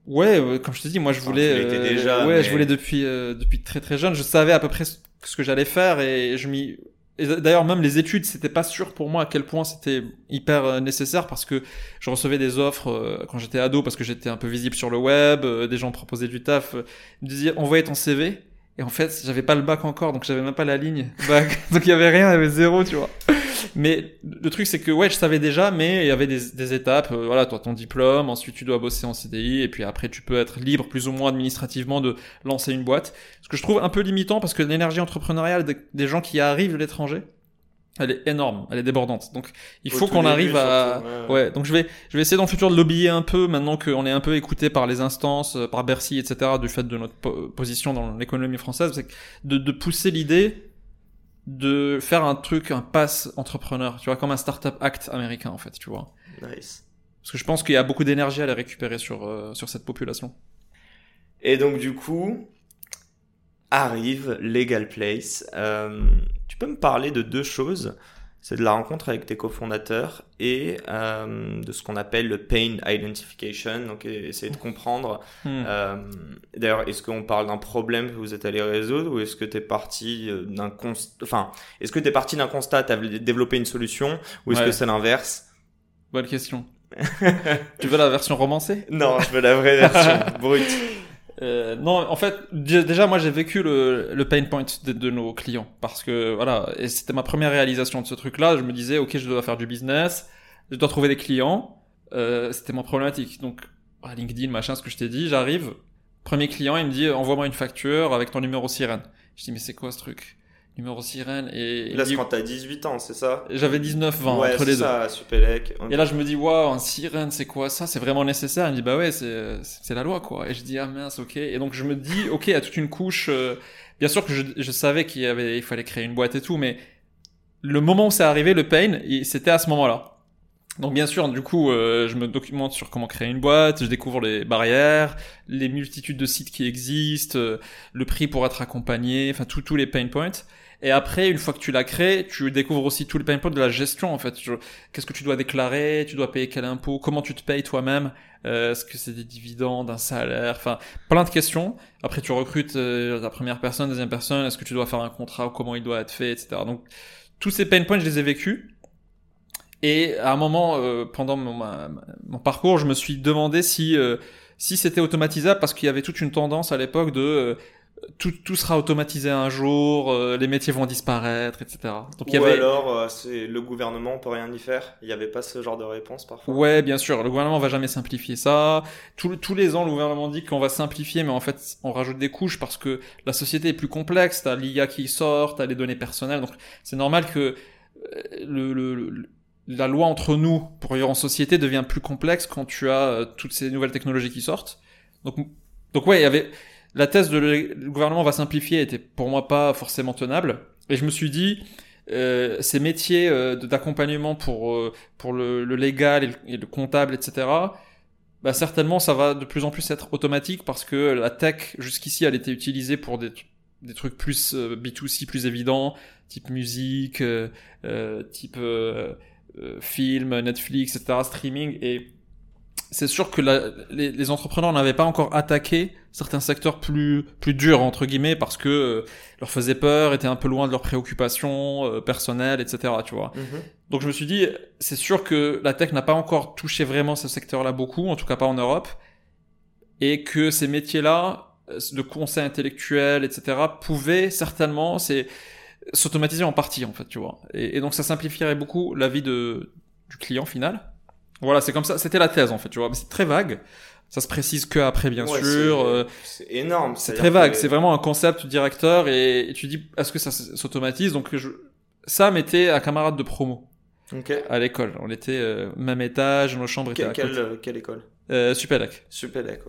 Ouais, euh, comme je te dis, moi je voulais, euh, déjà, ouais, je voulais depuis euh, depuis très très jeune. Je savais à peu près ce que j'allais faire et je m'y. D'ailleurs, même les études, c'était pas sûr pour moi à quel point c'était hyper nécessaire parce que je recevais des offres quand j'étais ado parce que j'étais un peu visible sur le web, des gens proposaient du taf, ils me disaient envoyez ton CV Et en fait, j'avais pas le bac encore, donc j'avais même pas la ligne bac. donc il y avait rien, il y avait zéro, tu vois. Mais le truc, c'est que ouais, je savais déjà, mais il y avait des, des étapes. Euh, voilà, toi, ton diplôme, ensuite tu dois bosser en CDI, et puis après tu peux être libre plus ou moins administrativement de lancer une boîte. Ce que je trouve un peu limitant parce que l'énergie entrepreneuriale des, des gens qui arrivent de l'étranger, elle est énorme, elle est débordante. Donc il Au faut qu'on arrive à surtout, ouais. ouais. Donc je vais je vais essayer dans le futur de lobbyer un peu maintenant qu'on est un peu écouté par les instances, euh, par Bercy, etc. Du fait de notre po- position dans l'économie française, c'est de, de pousser l'idée de faire un truc, un pass entrepreneur, tu vois, comme un startup act américain en fait, tu vois. Nice. Parce que je pense qu'il y a beaucoup d'énergie à les récupérer sur euh, sur cette population. Et donc du coup, arrive Legal Place. Euh, tu peux me parler de deux choses? C'est de la rencontre avec tes cofondateurs et euh, de ce qu'on appelle le pain identification. Donc essayer de comprendre. Hmm. Euh, D'ailleurs, est-ce qu'on parle d'un problème que vous êtes allé résoudre ou est-ce que tu es parti euh, d'un constat Enfin, est-ce que tu es parti d'un constat, tu as développé une solution ou est-ce Ouais. que c'est l'inverse? Bonne question. tu veux la version romancée? Non, je veux la vraie version brute. Euh, non, en fait, dé- déjà, moi, j'ai vécu le, le pain point de, nos clients parce que voilà, et c'était ma première réalisation de ce truc-là. Je me disais, ok, je dois faire du business, je dois trouver des clients. Euh, c'était ma problématique. Donc, à LinkedIn, machin, ce que je t'ai dit, j'arrive, premier client, il me dit, envoie-moi une facture avec ton numéro sirène. Je dis, mais c'est quoi ce truc? Numéro sirène et Là, c'est dit- quand t'as 18 ans, c'est ça? J'avais 19, 20 Ouais, entre les deux. ça, Supélec. Et là, je me dis, waouh, un sirène, c'est quoi ça? C'est vraiment nécessaire? Il me dit, bah ouais, c'est c'est la loi, quoi. Et je dis, ah mince, ok. Et donc, je me dis, ok, il y a toute une couche. euh, bien sûr que je, je savais qu'il y avait, il fallait créer une boîte et tout, mais le moment où c'est arrivé, le pain, c'était à ce moment-là. Donc bien sûr, du coup, euh, je me documente sur comment créer une boîte, je découvre les barrières, les multitudes de sites qui existent, euh, le prix pour être accompagné, enfin tous tous les pain points. Et après, une fois que tu l'as créé, tu découvres aussi tous les pain points de la gestion en fait. Qu'est-ce que tu dois déclarer, tu dois payer quel impôt, comment tu te payes toi-même, euh, est-ce que c'est des dividendes, un salaire, enfin plein de questions. Après, tu recrutes euh, la première personne, deuxième personne, est-ce que tu dois faire un contrat ou comment il doit être fait, etc. Donc tous ces pain points, je les ai vécus. Et à un moment, euh, pendant mon, mon parcours, je me suis demandé si euh, si c'était automatisable parce qu'il y avait toute une tendance à l'époque de euh, tout, tout sera automatisé un jour, euh, les métiers vont disparaître, etc. Donc il y Ou avait alors, euh, c'est le gouvernement, on peut rien y faire. Il n'y avait pas ce genre de réponse parfois. Ouais, bien sûr. Le gouvernement va jamais simplifier ça. Tous, tous les ans, le gouvernement dit qu'on va simplifier, mais en fait, on rajoute des couches parce que la société est plus complexe. T'as l'IA qui sort, t'as les données personnelles. Donc, c'est normal que euh, le, le- le- la loi entre nous pour vivre en société devient plus complexe quand tu as euh, toutes ces nouvelles technologies qui sortent. Donc, donc ouais, il y avait la thèse de le, gouvernement va simplifier était pour moi pas forcément tenable. Et je me suis dit, euh, ces métiers euh, d'accompagnement pour euh, pour le, le légal et le, et le comptable, etc. Bah certainement, ça va de plus en plus être automatique parce que la tech jusqu'ici, elle était utilisée pour des des trucs plus euh, B2C, plus évidents, type musique, type film, Netflix, etc., streaming. Et c'est sûr que la- les, les entrepreneurs n'avaient pas encore attaqué certains secteurs plus plus durs entre guillemets parce que euh, leur faisait peur, étaient un peu loin de leurs préoccupations euh, personnelles, etc. Tu vois. Mhm. Donc je me suis dit, c'est sûr que la tech n'a pas encore touché vraiment ce secteur-là beaucoup, en tout cas pas en Europe, et que ces métiers-là, euh, de conseil intellectuel, etc., pouvaient certainement c'est s'automatiser en partie, en fait, tu vois. Et, et donc ça simplifierait beaucoup la vie de, du client final. Voilà, c'est comme ça, c'était la thèse, en fait, tu vois. Mais c'est très vague. Ça se précise que après, bien Ouais, sûr. c'est- euh, C'est énorme. c'est très vague, que- c'est vraiment un concept directeur et, et tu dis est-ce que ça s'automatise? Donc je, Sam était un camarade de promo Ok. à l'école. On était euh, même étage, nos chambres étaient à quelle, côté. quelle école? Euh. Supélec,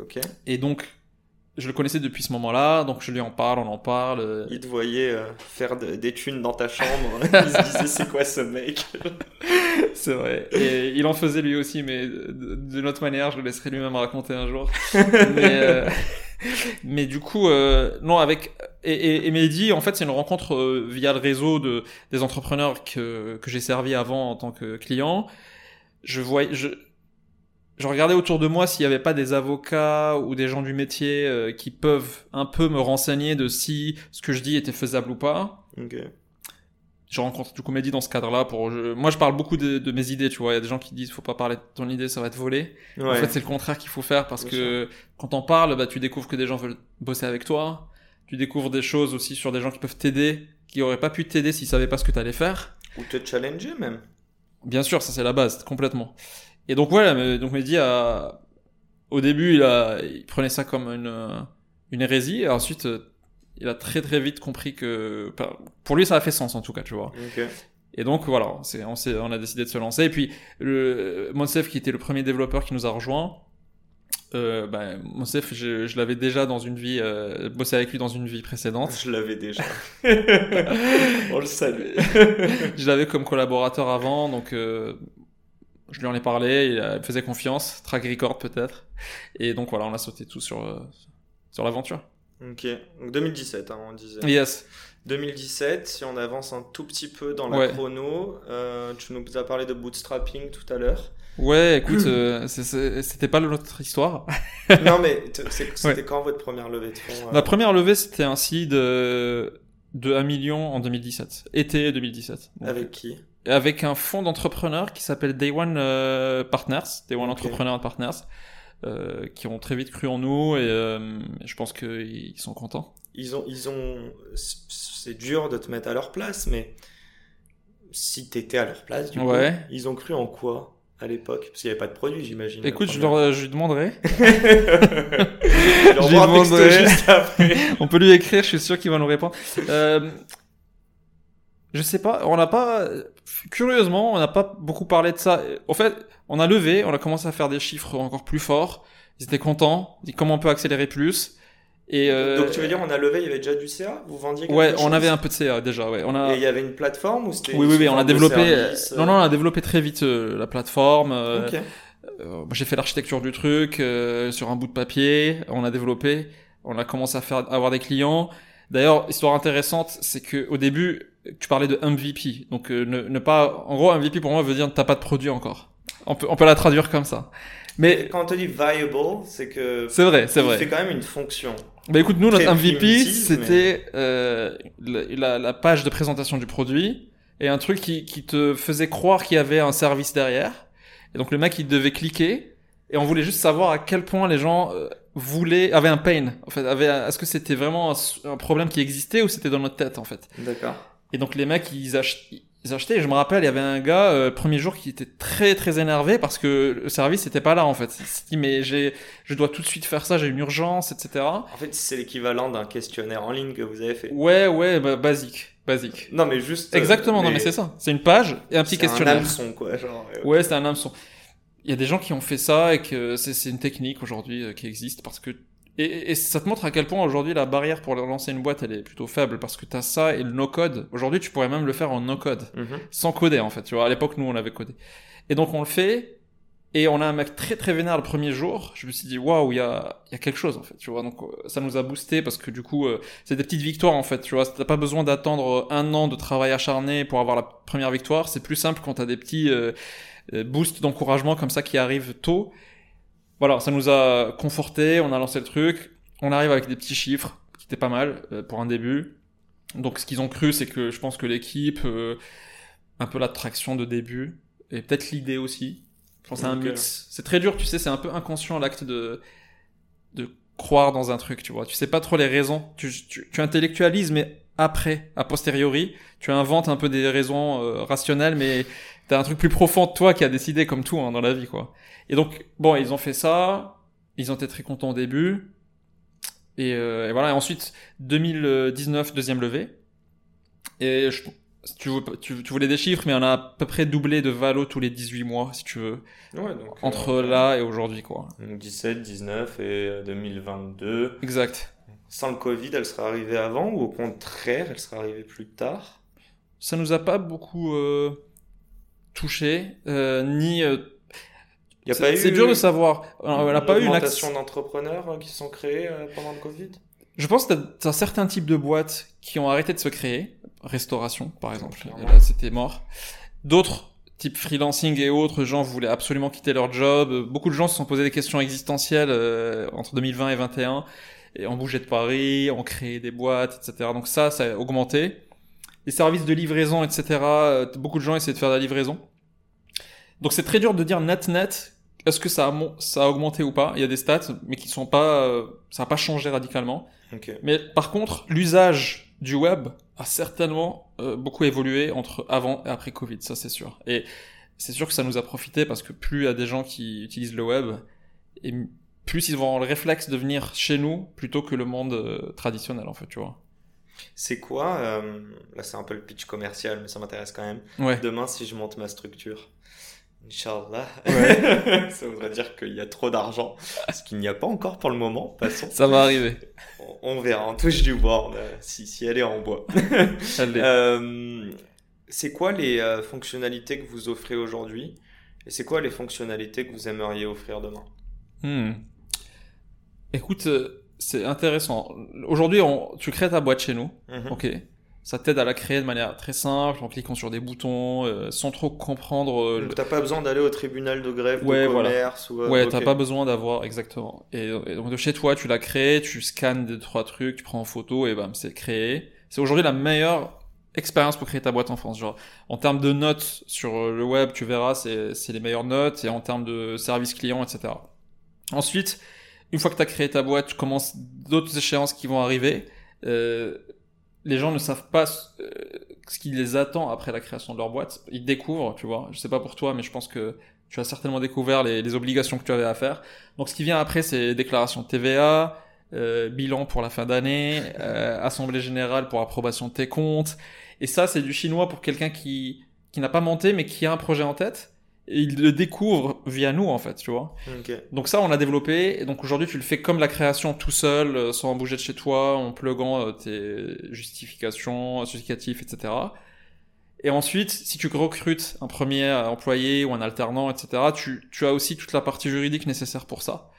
ok. Et donc je le connaissais depuis ce moment-là, donc je lui en parle, on en parle. euh, Il te voyait euh, faire de- des thunes dans ta chambre. il se disait c'est quoi ce mec? C'est vrai. Et il en faisait lui aussi, mais d'une autre manière, je le laisserai lui-même raconter un jour. mais, euh, mais du coup, euh, non, avec et, et, et Mehdi, en fait, c'est une rencontre via le réseau de des entrepreneurs que que j'ai servi avant en tant que client. Je voyais, je je regardais autour de moi s'il y avait pas des avocats ou des gens du métier euh, qui peuvent un peu me renseigner de si ce que je dis était faisable ou pas je rencontre du Mehdi dans ce cadre-là pour je- moi je parle beaucoup de, de mes idées tu vois il y a des gens qui disent faut pas parler de ton idée ça va être volé Ouais. en fait c'est le contraire qu'il faut faire parce Bien que quand on parle bah tu découvres que des gens veulent bosser avec toi Tu découvres des choses aussi sur des gens qui peuvent t'aider, qui auraient pas pu t'aider s'ils savaient pas ce que tu allais faire. Ou te challenger même. Bien sûr, ça c'est la base, complètement. Et donc voilà, donc Mehdi a, au début, il a, il prenait ça comme une, une hérésie, et ensuite, euh, il a très très vite compris que, pour lui, ça a fait sens en tout cas, tu vois. Et donc voilà, c'est, on, s'est- on a décidé de se lancer. Et puis, le, Monsef, qui était le premier développeur qui nous a rejoint, euh, ben, Monsef, je, je l'avais déjà dans une vie, euh, bossé avec lui dans une vie précédente. Je l'avais déjà. On le salue. je l'avais comme collaborateur avant, donc euh, je lui en ai parlé, il, a- il me faisait confiance, track record peut-être, et donc voilà, on a sauté tout sur euh, sur l'aventure. ok. Donc 2017, hein, on disait. Yes. 2017, si on avance un tout petit peu dans la Ouais. chrono, euh, tu nous as parlé de bootstrapping tout à l'heure. Ouais, écoute, euh, c'était pas notre histoire. non mais c'était quand votre première levée de fonds euh, Ma première levée, c'était un seed euh, de 1 million en 2017, été 2017. Donc, Avec qui? Avec un fonds d'entrepreneurs qui s'appelle Day One euh, Partners, Day One Ok. Entrepreneur Partners, euh, qui ont très vite cru en nous et euh, je pense qu'ils sont contents. ils ont, ils ont, c'est dur de te mettre à leur place, mais si t'étais à leur place, du Ouais. coup, ils ont cru en quoi à l'époque? Parce qu'il n'y avait pas de produit, j'imagine. Écoute, je, leur, je lui demanderai. Je leur demanderai. juste après. On peut lui écrire, je suis sûr qu'il va nous répondre. Euh, je sais pas, on n'a pas, curieusement, on n'a pas beaucoup parlé de ça. Au fait, on a levé, on a commencé à faire des chiffres encore plus forts. Ils étaient contents. Ils comment on peut accélérer plus. Et euh, Donc tu veux dire, on a levé, il y avait déjà du CA Vous vendiez quelque ouais, chose? on avait un peu de CA déjà. Ouais, on a. Et il y avait une plateforme ou c'était Oui, oui, oui, on a développé. service, Non, non, on a développé très vite euh, la plateforme. euh, Ok. Euh, moi, j'ai fait l'architecture du truc euh, sur un bout de papier. On a développé. On a commencé à faire avoir des clients. D'ailleurs, histoire intéressante, c'est que au début, tu parlais de MVP. Donc, euh, ne, ne pas. En gros, MVP pour moi veut dire t'as pas de produit encore. On peut, on peut la traduire comme ça. Mais Quand on te dit viable, c'est que c'est vrai, c'est vrai. fait quand même une fonction. Bah écoute, nous, notre MVP, c'était euh, la, la- page de présentation du produit et un truc qui, qui te faisait croire qu'il y avait un service derrière. Et donc le mec, il devait cliquer et on voulait juste savoir à quel point les gens euh, voulaient, avaient un pain. En fait, avaient, est-ce que c'était vraiment un, un problème qui existait ou c'était dans notre tête en fait. D'accord. Et donc les mecs, ils, ach- ils achetaient. Et je me rappelle, il y avait un gars euh, premier jour qui était très très énervé parce que le service n'était pas là en fait. Il s'est dit mais j'ai, je dois tout de suite faire ça, j'ai une urgence, etc. En fait, c'est l'équivalent d'un questionnaire en ligne que vous avez fait. Ouais, ouais, bah, basique, basique. Non, mais juste. euh, Exactement, non mais c'est ça. C'est une page et un petit c'est questionnaire. Un hameçon, quoi. Genre, euh, Ouais, c'est un hameçon. Il y a des gens qui ont fait ça et que c'est c'est une technique aujourd'hui euh, qui existe parce que et, et ça te montre à quel point aujourd'hui la barrière pour lancer une boîte elle est plutôt faible parce que t'as ça et le no code. Aujourd'hui, tu pourrais même le faire en no code mhm. sans coder en fait. Tu vois, à l'époque nous on avait codé. Et donc on le fait et on a un mec très très vénère le premier jour. Je me suis dit waouh, il y a il y a quelque chose en fait. Tu vois, donc euh, ça nous a boosté parce que du coup euh, c'est des petites victoires en fait. Tu vois, t'as pas besoin d'attendre un an de travail acharné pour avoir la première victoire. C'est plus simple quand t'as des petits euh, euh, boosts d'encouragement comme ça qui arrivent tôt. Voilà, ça nous a conforté. On a lancé le truc. On arrive avec des petits chiffres qui étaient pas mal euh, pour un début. Donc ce qu'ils ont cru, c'est que je pense que l'équipe, euh, un peu l'attraction de début, et peut-être l'idée aussi. Je pense à un mix. C'est très dur, tu sais, c'est un peu inconscient l'acte de de croire dans un truc, tu vois. Tu sais pas trop les raisons. Tu, tu, tu intellectualises, mais après, a posteriori, tu inventes un peu des raisons euh, rationnelles, mais t'as un truc plus profond de toi qui a décidé comme tout hein, dans la vie, quoi. Et donc, bon, ils ont fait ça. Ils ont été très contents au début. Et, euh, et voilà. Et ensuite, 2019, deuxième levée. Et je, si tu, veux, tu, tu voulais des chiffres, mais on a à peu près doublé de valo tous les 18 mois, si tu veux, Ouais, donc, entre euh, là et aujourd'hui, quoi. donc 17, 19 et euh, 2022. Exact. Sans le Covid, elle serait arrivée avant ou au contraire, elle serait arrivée plus tard? Ça nous a pas beaucoup euh, touché, euh, ni. euh, c'est eu dur de savoir. Elle n'a pas eu une augmentation action. d'entrepreneurs euh, qui sont créés pendant le Covid? Je pense que t'as- certains types de boîtes qui ont arrêté de se créer, restauration par exemple, et là c'était mort. D'autres, type freelancing et autres, gens voulaient absolument quitter leur job. Beaucoup de gens se sont posé des questions existentielles euh, entre 2020 et 2021, et ont bougé de Paris, ont créé des boîtes, etc. Donc ça, ça a augmenté. Les services de livraison, etc. euh, Beaucoup de gens essaient de faire de la livraison. Donc c'est très dur de dire net net est-ce que ça a, ça a augmenté ou pas Il y a des stats, mais qui sont pas, euh, ça n'a pas changé radicalement. Mais par contre, l'usage du web a certainement euh, beaucoup évolué entre avant et après Covid, ça c'est sûr. Et c'est sûr que ça nous a profité parce que plus il y a des gens qui utilisent le web, et plus ils vont avoir le réflexe de venir chez nous plutôt que le monde euh, traditionnel en fait, tu vois. C'est quoi, euh, là c'est un peu le pitch commercial, mais ça m'intéresse quand même. Demain, si je monte ma structure, Inch'Allah, ouais. ça voudrait dire qu'il y a trop d'argent, ce qu'il n'y a pas encore pour le moment, passons. Ça va arriver. On, verra, on touche du bois, si, si elle est en bois. euh, c'est quoi les euh, fonctionnalités que vous offrez aujourd'hui? Et c'est quoi les fonctionnalités que vous aimeriez offrir demain? Hmm. Écoute, euh, c'est intéressant. Aujourd'hui, tu crées ta boîte chez nous. Mhm. Ok. Ça t'aide à la créer de manière très simple, en cliquant sur des boutons, euh, sans trop comprendre. Euh, donc t'as pas besoin d'aller au tribunal de grève de commerce ou. Ouais, t'as pas besoin d'avoir exactement. Et, donc de chez toi, tu l'as créé, tu scannes des trois trucs, tu prends en photo et bam, c'est créé. C'est aujourd'hui la meilleure expérience pour créer ta boîte en France. Genre, en termes de notes sur le web, tu verras, c'est les meilleures notes, et en termes de service client, etc. Ensuite, une fois que tu as créé ta boîte, tu commences d'autres échéances qui vont arriver. Euh, les gens ne savent pas euh, ce qui les attend après la création de leur boîte. Ils découvrent, tu vois. Je sais pas pour toi, mais je pense que tu as certainement découvert les, les obligations que tu avais à faire. Donc, ce qui vient après, c'est déclaration TVA, euh, bilan pour la fin d'année, euh, assemblée générale pour approbation de tes comptes. Et ça, c'est du chinois pour quelqu'un qui qui n'a pas monté mais qui a un projet en tête et il le découvre via nous en fait, tu vois. Donc ça on l'a développé et donc aujourd'hui tu le fais comme la création tout seul, euh, sans bouger de chez toi, en pluguant euh, tes justifications, justificatifs, etc. Et ensuite, si tu recrutes un premier employé ou un alternant, etc., tu, tu as aussi toute la partie juridique nécessaire pour ça.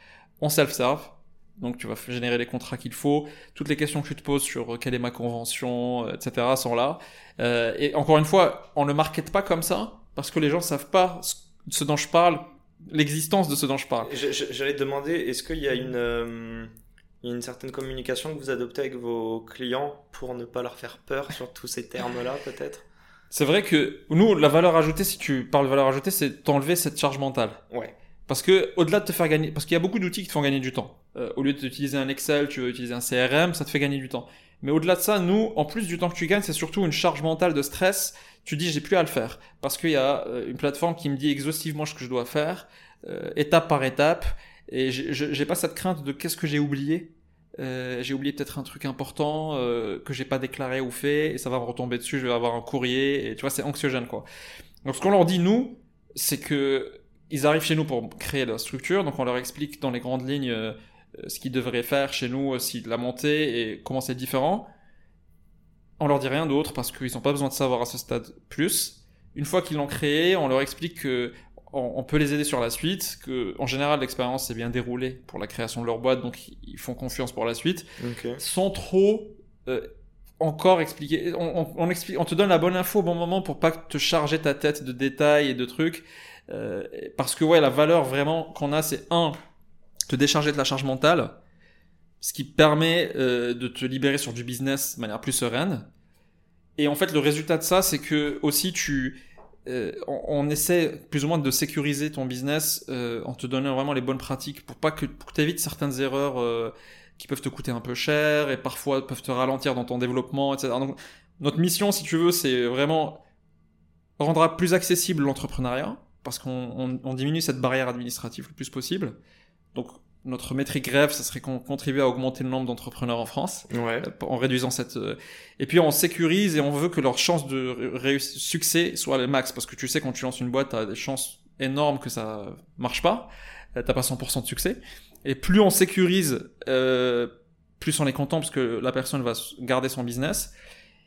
En self-serve, donc tu vas générer les contrats qu'il faut. Toutes les questions que tu te poses sur euh, quelle est ma convention, etc. sont là. Euh, et encore une fois, on ne market pas comme ça parce que les gens savent pas ce dont je parle, l'existence de ce dont je parle. J'allais te demander, est-ce qu'il y a une, euh, une certaine communication que vous adoptez avec vos clients pour ne pas leur faire peur sur tous ces termes-là, peut-être? C'est vrai que nous, la valeur ajoutée, si tu parles de valeur ajoutée, c'est t'enlever cette charge mentale. Ouais. Parce que au-delà de te faire gagner, parce qu'il y a beaucoup d'outils qui te font gagner du temps. Euh, au lieu d'utiliser un Excel, tu veux utiliser un CRM, ça te fait gagner du temps. Mais au-delà de ça, nous, en plus du temps que tu gagnes, c'est surtout une charge mentale de stress tu dis j'ai plus à le faire parce qu'il y a euh, une plateforme qui me dit exhaustivement ce que je dois faire, euh, étape par étape, et j'ai pas cette crainte de qu'est-ce que j'ai oublié. Euh, j'ai oublié peut-être un truc important euh, que j'ai pas déclaré ou fait, et ça va me retomber dessus. Je vais avoir un courrier, et tu vois, c'est anxiogène quoi. Donc ce qu'on leur dit nous, c'est que ils arrivent chez nous pour créer leur structure, donc on leur explique dans les grandes lignes euh, ce qu'ils devraient faire chez nous, si la montée et comment c'est différent on leur dit rien d'autre parce qu'ils n'ont pas besoin de savoir à ce stade plus. Une fois qu'ils l'ont créé, on leur explique que on, peut les aider sur la suite, que en général l'expérience s'est bien déroulée pour la création de leur boîte, donc ils font confiance pour la suite, sans trop euh, encore expliquer. On, on, explique, on te donne la bonne info au bon moment pour pas te charger ta tête de détails et de trucs, euh, parce que ouais, la valeur vraiment qu'on a, c'est un, te décharger de la charge mentale, ce qui permet euh, de te libérer sur du business de manière plus sereine. Et en fait, le résultat de ça, c'est que aussi tu, euh, on, essaie plus ou moins de sécuriser ton business euh, en te donnant vraiment les bonnes pratiques pour pas que tu évites certaines erreurs qui peuvent te coûter un peu cher et parfois peuvent te ralentir dans ton développement, etc. Donc, notre mission, si tu veux, c'est vraiment rendre plus accessible l'entrepreneuriat parce qu'on on, on diminue cette barrière administrative le plus possible. Donc notre métrique rêve, ça serait qu'on contribue à augmenter le nombre d'entrepreneurs en France, ouais. Euh, en réduisant cette. Euh, et puis on sécurise et on veut que leur chance de succès soit le max, parce que tu sais quand tu lances une boîte, t'as des chances énormes que ça marche pas, euh, t'as pas 100% de succès. Et plus on sécurise, euh, plus on est content parce que la personne va garder son business.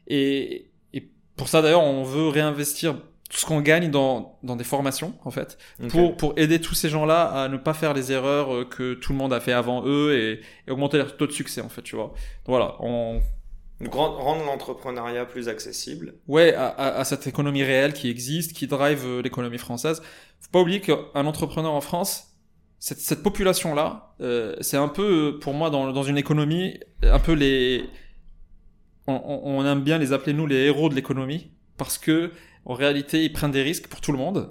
Et, et pour ça d'ailleurs, on veut réinvestir tout ce qu'on gagne dans, dans des formations en fait pour pour aider tous ces gens-là à ne pas faire les erreurs euh, que tout le monde a fait avant eux et, et augmenter leur taux de succès en fait tu vois. Donc, voilà on rendre l'entrepreneuriat plus accessible. Ouais à, à, à, cette économie réelle qui existe qui drive euh, l'économie française. Faut pas oublier qu'un entrepreneur en France cette, cette population là euh, c'est un peu pour moi dans, dans une économie un peu les on, on aime bien les appeler nous les héros de l'économie parce que en réalité, ils prennent des risques pour tout le monde.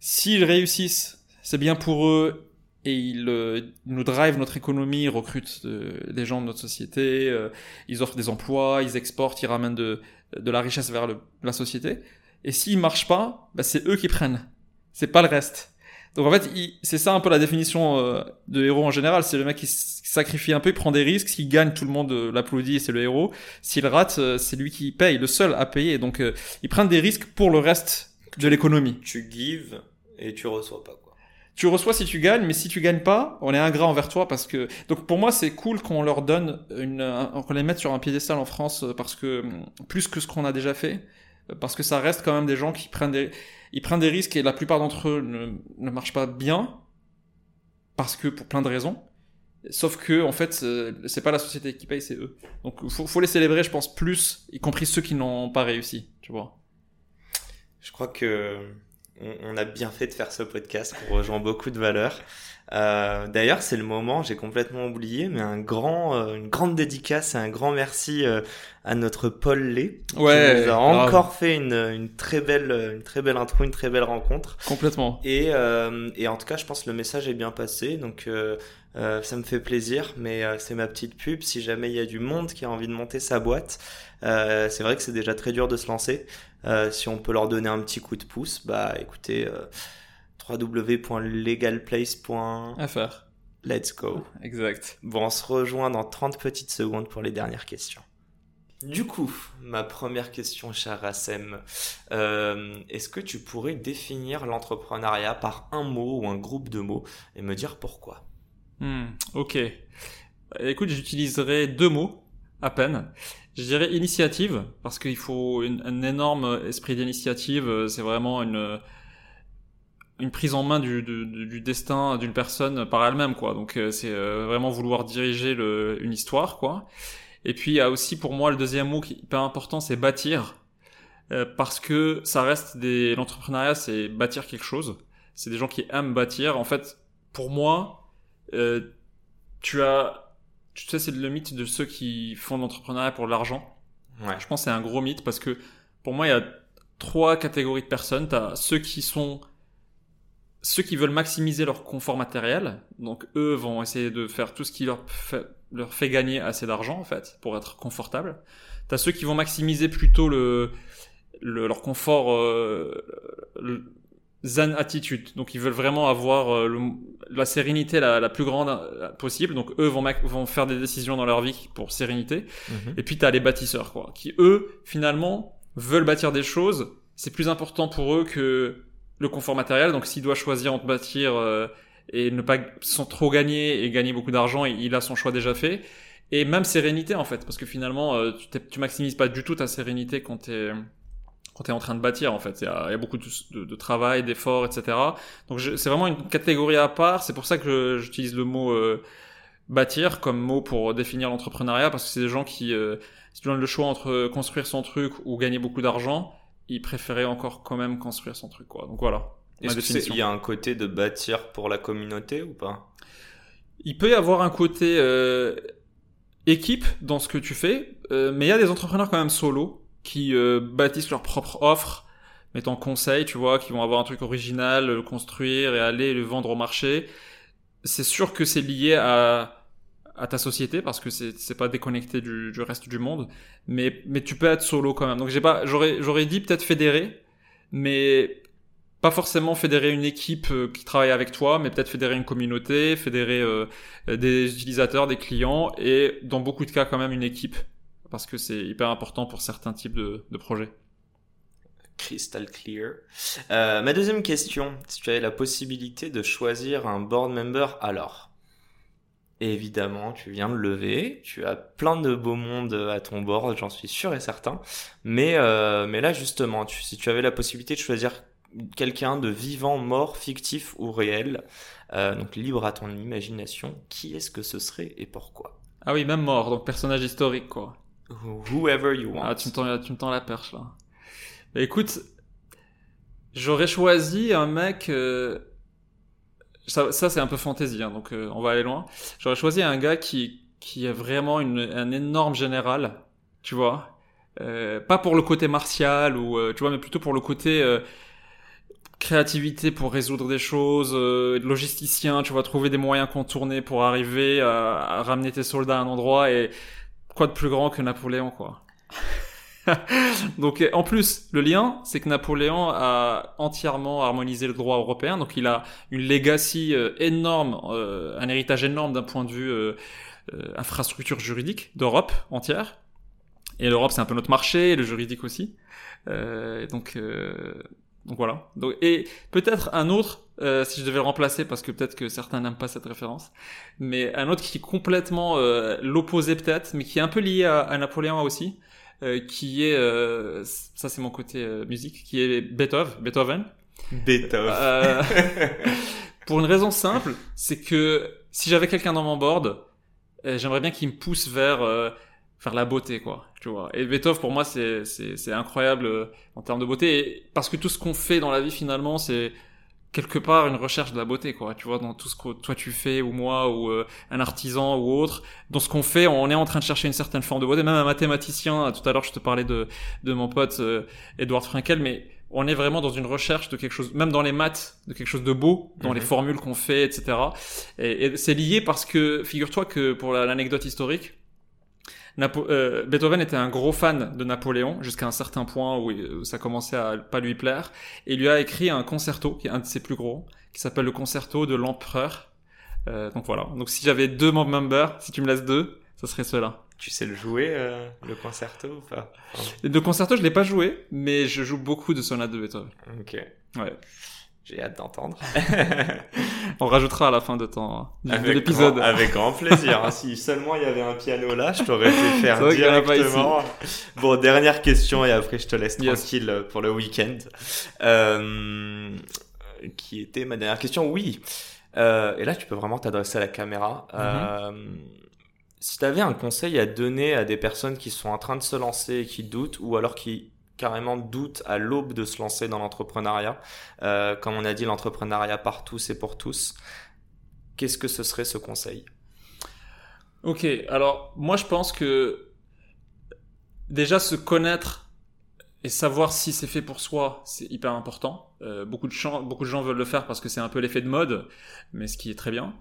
S'ils réussissent, c'est bien pour eux et ils, euh, nous drive notre économie, ils recrutent euh, des gens de notre société, euh, ils offrent des emplois, ils exportent, ils ramènent de, de la richesse vers la société. Et s'ils marchent pas, bah, c'est eux qui prennent. C'est pas le reste. Donc en fait, c'est ça un peu la définition euh, de héros en général. C'est le mec qui sacrifie un peu, il prend des risques. S'il gagne, tout le monde euh, l'applaudit et c'est le héros. S'il rate, euh, c'est lui qui paye, le seul à payer. Donc ils prennent des risques pour le reste de l'économie. Tu give et tu reçois pas, quoi. Tu reçois si tu gagnes, mais si tu gagnes pas, on est ingrat envers toi parce que. Donc pour moi, c'est cool qu'on leur donne une, un- qu'on les mette sur un piédestal en France parce que hum, plus que ce qu'on a déjà fait, parce que ça reste quand même des gens qui prennent des, ils prennent des risques et la plupart d'entre eux ne, ne marchent pas bien parce que pour plein de raisons. Sauf que en fait, euh, c'est pas la société qui paye, c'est eux. Donc faut, faut les célébrer, je pense plus, y compris ceux qui n'ont pas réussi, tu vois. Je crois que on, on a bien fait de faire ce podcast pour rejoindre beaucoup de valeurs. Euh, D'ailleurs, c'est le moment, j'ai complètement oublié, mais un grand, euh, une grande dédicace et un grand merci euh, à notre Paul Lé, qui nous a grave. encore fait une, une très belle, une très belle intro, une très belle rencontre. complètement. Et, euh, et en tout cas, je pense que le message est bien passé, donc euh, euh, ça me fait plaisir. Mais euh, c'est ma petite pub. Si jamais il y a du monde qui a envie de monter sa boîte, euh, c'est vrai que c'est déjà très dur de se lancer. Euh, si on peut leur donner un petit coup de pouce, bah écoutez, euh, www.legalplace.let's À faire. go. Exact. Bon, on se rejoint dans 30 petites secondes pour les dernières questions. Du coup, ma première question, cher Rassem, euh, est-ce que tu pourrais définir l'entrepreneuriat par un mot ou un groupe de mots et me dire pourquoi? Hmm, ok. Écoute, j'utiliserai deux mots à peine. Je dirais initiative parce qu'il faut une- un énorme esprit d'initiative. euh, C'est vraiment une une prise en main du, du, du- destin d'une personne par elle-même, quoi. Donc euh, c'est euh, vraiment vouloir diriger le, une histoire, quoi. Et puis il y a aussi pour moi le deuxième mot qui est hyper important, c'est bâtir, Euh, parce que ça reste des l'entrepreneuriat, c'est bâtir quelque chose. C'est des gens qui aiment bâtir. En fait, pour moi, euh, tu as, tu sais, c'est le mythe de ceux qui font de l'entrepreneuriat pour l'argent. Ouais. Je pense que c'est un gros mythe parce que pour moi, il y a trois catégories de personnes. Tu as ceux qui sont ceux qui veulent maximiser leur confort matériel. Donc eux vont essayer de faire tout ce qui leur fait, leur fait gagner assez d'argent en fait pour être confortable. Tu as ceux qui vont maximiser plutôt le, le leur confort euh, le- zen attitude. Donc ils veulent vraiment avoir euh, le- la sérénité la, la plus grande euh, possible. Donc eux vont, vont faire des décisions dans leur vie pour sérénité. Mhm. Et puis t'as les bâtisseurs, quoi, qui eux, finalement, veulent bâtir des choses. C'est plus important pour eux que le confort matériel. Donc s'il doit choisir entre bâtir euh, et ne pas sans trop gagner et gagner beaucoup d'argent, il a son choix déjà fait. Et même sérénité en fait, parce que finalement, euh, tu, tu maximises pas du tout ta sérénité quand t'es quand t'es en train de bâtir en fait. Il y a, il y a beaucoup de, de- de travail, d'efforts, etc. Donc c'est vraiment une catégorie à part. C'est pour ça que j'utilise le mot euh, bâtir comme mot pour définir l'entrepreneuriat parce que c'est des gens qui, euh, si tu donnes le choix entre construire son truc ou gagner beaucoup d'argent, ils préféraient encore quand même construire son truc quoi. Donc voilà. Est-ce qu'il y a un côté de bâtir pour la communauté ou pas? Il peut y avoir un côté euh, équipe dans ce que tu fais, euh, mais il y a des entrepreneurs quand même solo qui euh, bâtissent leur propre offre, mettant conseil, tu vois, qui vont avoir un truc original, le construire et aller le vendre au marché. C'est sûr que c'est lié à à ta société parce que c'est pas déconnecté du, du reste du monde, mais mais tu peux être solo quand même. Donc j'ai pas j'aurais j'aurais dit peut-être fédérer, mais pas forcément fédérer une équipe euh, qui travaille avec toi, mais peut-être fédérer une communauté, fédérer euh, des utilisateurs, des clients, et dans beaucoup de cas quand même une équipe, parce que c'est hyper important pour certains types de, de projets. Crystal clear. Euh, ma deuxième question, si tu avais la possibilité de choisir un board member, alors? Évidemment, tu viens de lever, tu as plein de beaux mondes à ton board, j'en suis sûr et certain. Mais, euh, mais là, justement, tu, si tu avais la possibilité de choisir quelqu'un de vivant, mort, fictif ou réel, euh, donc libre à ton imagination, qui est-ce que ce serait et pourquoi? Ah oui, même mort, donc personnage historique, quoi. Whoever you want. Ah, tu me tends, tu me tends la perche, là. Bah, écoute, j'aurais choisi un mec... euh, Ça, ça c'est un peu fantaisie, hein, donc euh, on va aller loin. J'aurais choisi un gars qui, qui est vraiment une, un énorme général, tu vois. Euh, pas pour le côté martial, ou, euh, tu vois, mais plutôt pour le côté... euh, créativité pour résoudre des choses, euh, logisticien, tu vas trouver des moyens contournés pour arriver à, ramener tes soldats à un endroit et quoi de plus grand que Napoléon quoi. donc en plus, le lien, c'est que Napoléon a entièrement harmonisé le droit européen, donc il a une legacy euh, énorme, euh, un héritage énorme d'un point de vue euh, infrastructure juridique d'Europe entière. Et l'Europe, c'est un peu notre marché, le juridique aussi. donc donc voilà. Donc, et peut-être un autre, euh, si je devais le remplacer, parce que peut-être que certains n'aiment pas cette référence, mais un autre qui est complètement euh, l'opposé peut-être, mais qui est un peu lié à, Napoléon aussi, euh, qui est, ça c'est mon côté musique, qui est Beethoven. Beethoven. Beethoven. pour une raison simple, c'est que si j'avais quelqu'un dans mon board, j'aimerais bien qu'il me pousse vers faire la beauté quoi tu vois et Beethoven pour moi c'est c'est c'est incroyable euh, en termes de beauté parce que tout ce qu'on fait dans la vie finalement c'est quelque part une recherche de la beauté quoi tu vois dans tout ce que toi tu fais ou moi ou euh, un artisan ou autre dans ce qu'on fait on est en train de chercher une certaine forme de beauté même un mathématicien tout à l'heure je te parlais de de mon pote euh, Edward Frankel mais on est vraiment dans une recherche de quelque chose, même dans les maths, de quelque chose de beau, dans les mhm. formules qu'on fait, etc. Et, et c'est lié parce que, figure-toi que pour l'anecdote historique, euh, Beethoven était un gros fan de Napoléon jusqu'à un certain point où, ça commençait à pas lui plaire et il lui a écrit un concerto qui est un de ses plus gros qui s'appelle le concerto de l'empereur. Euh, donc voilà. Donc si j'avais deux members, si tu me laisses deux, ça serait cela. Tu sais le jouer, euh, le concerto ou pas? Le concerto, je l'ai pas joué, mais je joue beaucoup de sonates de Beethoven. Ok. Ouais. J'ai hâte d'entendre. On rajoutera à la fin de temps de l'épisode. Avec grand plaisir. Hein. Si seulement il y avait un piano là, je t'aurais fait faire directement. Bon, dernière question et après je te laisse tranquille pour le week-end. Euh, qui était ma dernière question Oui. Euh, et là, tu peux vraiment t'adresser à la caméra. Mm-hmm. Euh, si tu avais un conseil à donner à des personnes qui sont en train de se lancer et qui doutent, ou alors qui carrément doute à l'aube de se lancer dans l'entrepreneuriat. Euh, comme on a dit, l'entrepreneuriat par tous et pour tous. Qu'est-ce que ce serait ce conseil? Ok, alors moi je pense que déjà se connaître et savoir si c'est fait pour soi, c'est hyper important. Euh, beaucoup, de gens, veulent le faire parce que c'est un peu l'effet de mode, mais ce qui est très bien.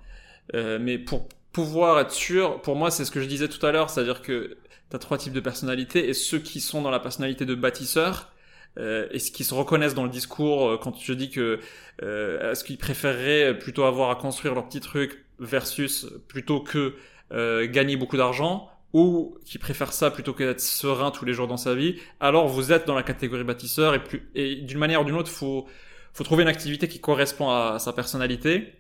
Euh, mais pour pouvoir être sûr, pour moi c'est ce que je disais tout à l'heure, c'est-à-dire que t'as trois types de personnalités et ceux qui sont dans la personnalité de bâtisseur euh, et ce qui se reconnaissent dans le discours euh, quand je dis que euh, est-ce qu'ils préféreraient plutôt avoir à construire leur petit truc versus plutôt que euh, gagner beaucoup d'argent ou qui préfèrent ça plutôt que d'être serein tous les jours dans sa vie alors vous êtes dans la catégorie bâtisseur et plus et d'une manière ou d'une autre faut faut trouver une activité qui correspond à sa personnalité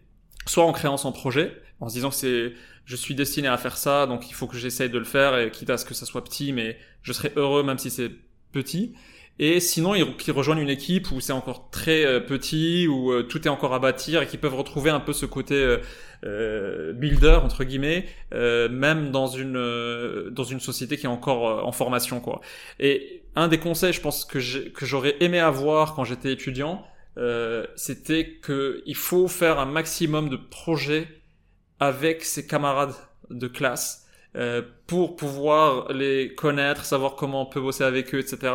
soit en créant son projet en se disant c'est je suis destiné à faire ça, donc il faut que j'essaye de le faire, et quitte à ce que ça soit petit, mais je serai heureux même si c'est petit. Et sinon, ils, rejoignent une équipe où c'est encore très euh, petit, où euh, tout est encore à bâtir, et qui peuvent retrouver un peu ce côté euh, builder entre guillemets, même dans une dans une société qui est encore en formation quoi. Et un des conseils, je pense que j'aurais aimé avoir quand j'étais étudiant, c'était que il faut faire un maximum de projets avec ses camarades de classe euh, pour pouvoir les connaître, savoir comment on peut bosser avec eux, etc.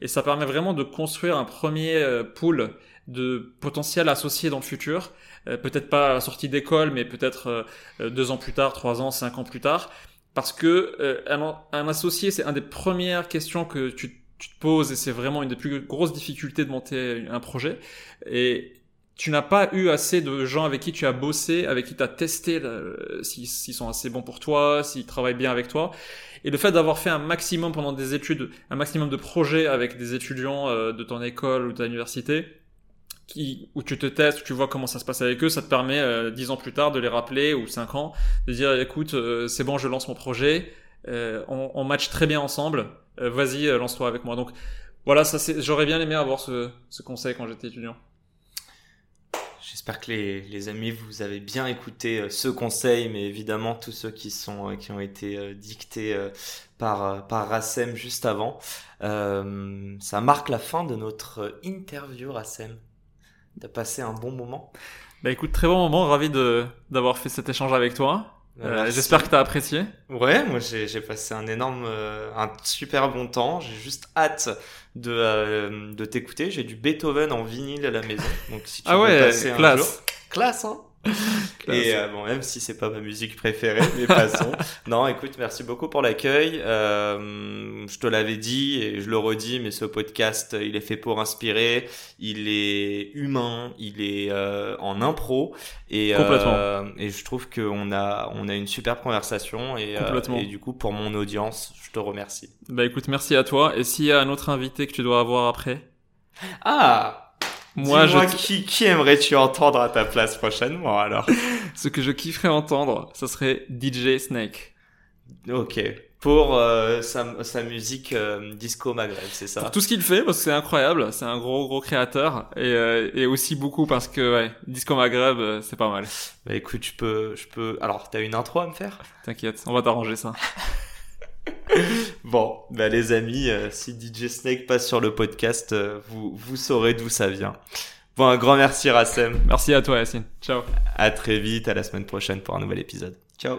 Et ça permet vraiment de construire un premier euh, pool de potentiels associés dans le futur. Euh, peut-être pas à la sortie d'école, mais peut-être deux ans plus tard, trois ans, cinq ans plus tard. Parce que un, associé, c'est une des premières questions que tu, tu te poses et c'est vraiment une des plus grosses difficultés de monter un projet. Et tu n'as pas eu assez de gens avec qui tu as bossé, avec qui tu as testé s'ils sont assez bons pour toi, s'ils travaillent bien avec toi. Et le fait d'avoir fait un maximum pendant des études, un maximum de projets avec des étudiants euh, de ton école ou de ton université, qui, où tu te testes, où tu vois comment ça se passe avec eux, ça te permet euh, dix ans plus tard de les rappeler ou cinq ans, de dire écoute, euh, c'est bon, je lance mon projet, on, on match très bien ensemble, vas-y, lance-toi avec moi. Donc voilà, ça j'aurais bien aimé avoir ce, ce conseil quand j'étais étudiant. J'espère que les, les, amis vous avez bien écouté euh, ce conseil, mais évidemment tous ceux qui sont euh, qui ont été euh, dictés par par Rassem juste avant. ça marque la fin de notre interview, Rassem. T'as passé un bon moment? Bah écoute, très bon moment, ravi d'avoir fait cet échange avec toi. Euh, J'espère que t'as apprécié. Ouais, moi j'ai passé un énorme, euh, un super bon temps. J'ai juste hâte de euh, de t'écouter. J'ai du Beethoven en vinyle à la maison, donc si tu ah veux ouais, passer classe. un jour, classe hein. Et euh, bon, même si c'est pas ma musique préférée, mais passons. non, écoute, merci beaucoup pour l'accueil. Euh, je te l'avais dit et je le redis, mais ce podcast, il est fait pour inspirer. Il est humain, il est euh, en impro et Complètement. et je trouve qu'on a on a une super conversation et, Complètement. et du coup pour mon audience, je te remercie. Bah écoute, merci à toi. Et s'il y a un autre invité que tu dois avoir après, Ah. Moi, je, qui, qui aimerais-tu entendre à ta place prochainement alors? Ce que je kifferais entendre, ça serait DJ Snake. Ok. Pour euh, sa, sa musique euh, disco maghreb, c'est ça? Pour tout ce qu'il fait, parce que c'est incroyable, c'est un gros gros créateur, et, euh, et aussi beaucoup parce que ouais, Disco Maghreb, euh, c'est pas mal. Bah écoute, je peux, je peux. Alors, t'as une intro à me faire? T'inquiète, on va t'arranger ça. Bon, bah les amis, euh, si DJ Snake passe sur le podcast, euh, vous, vous saurez d'où ça vient. Bon, un grand merci Rassem. Merci à toi Yacine. Ciao. À très vite, à la semaine prochaine pour un nouvel épisode. Ciao.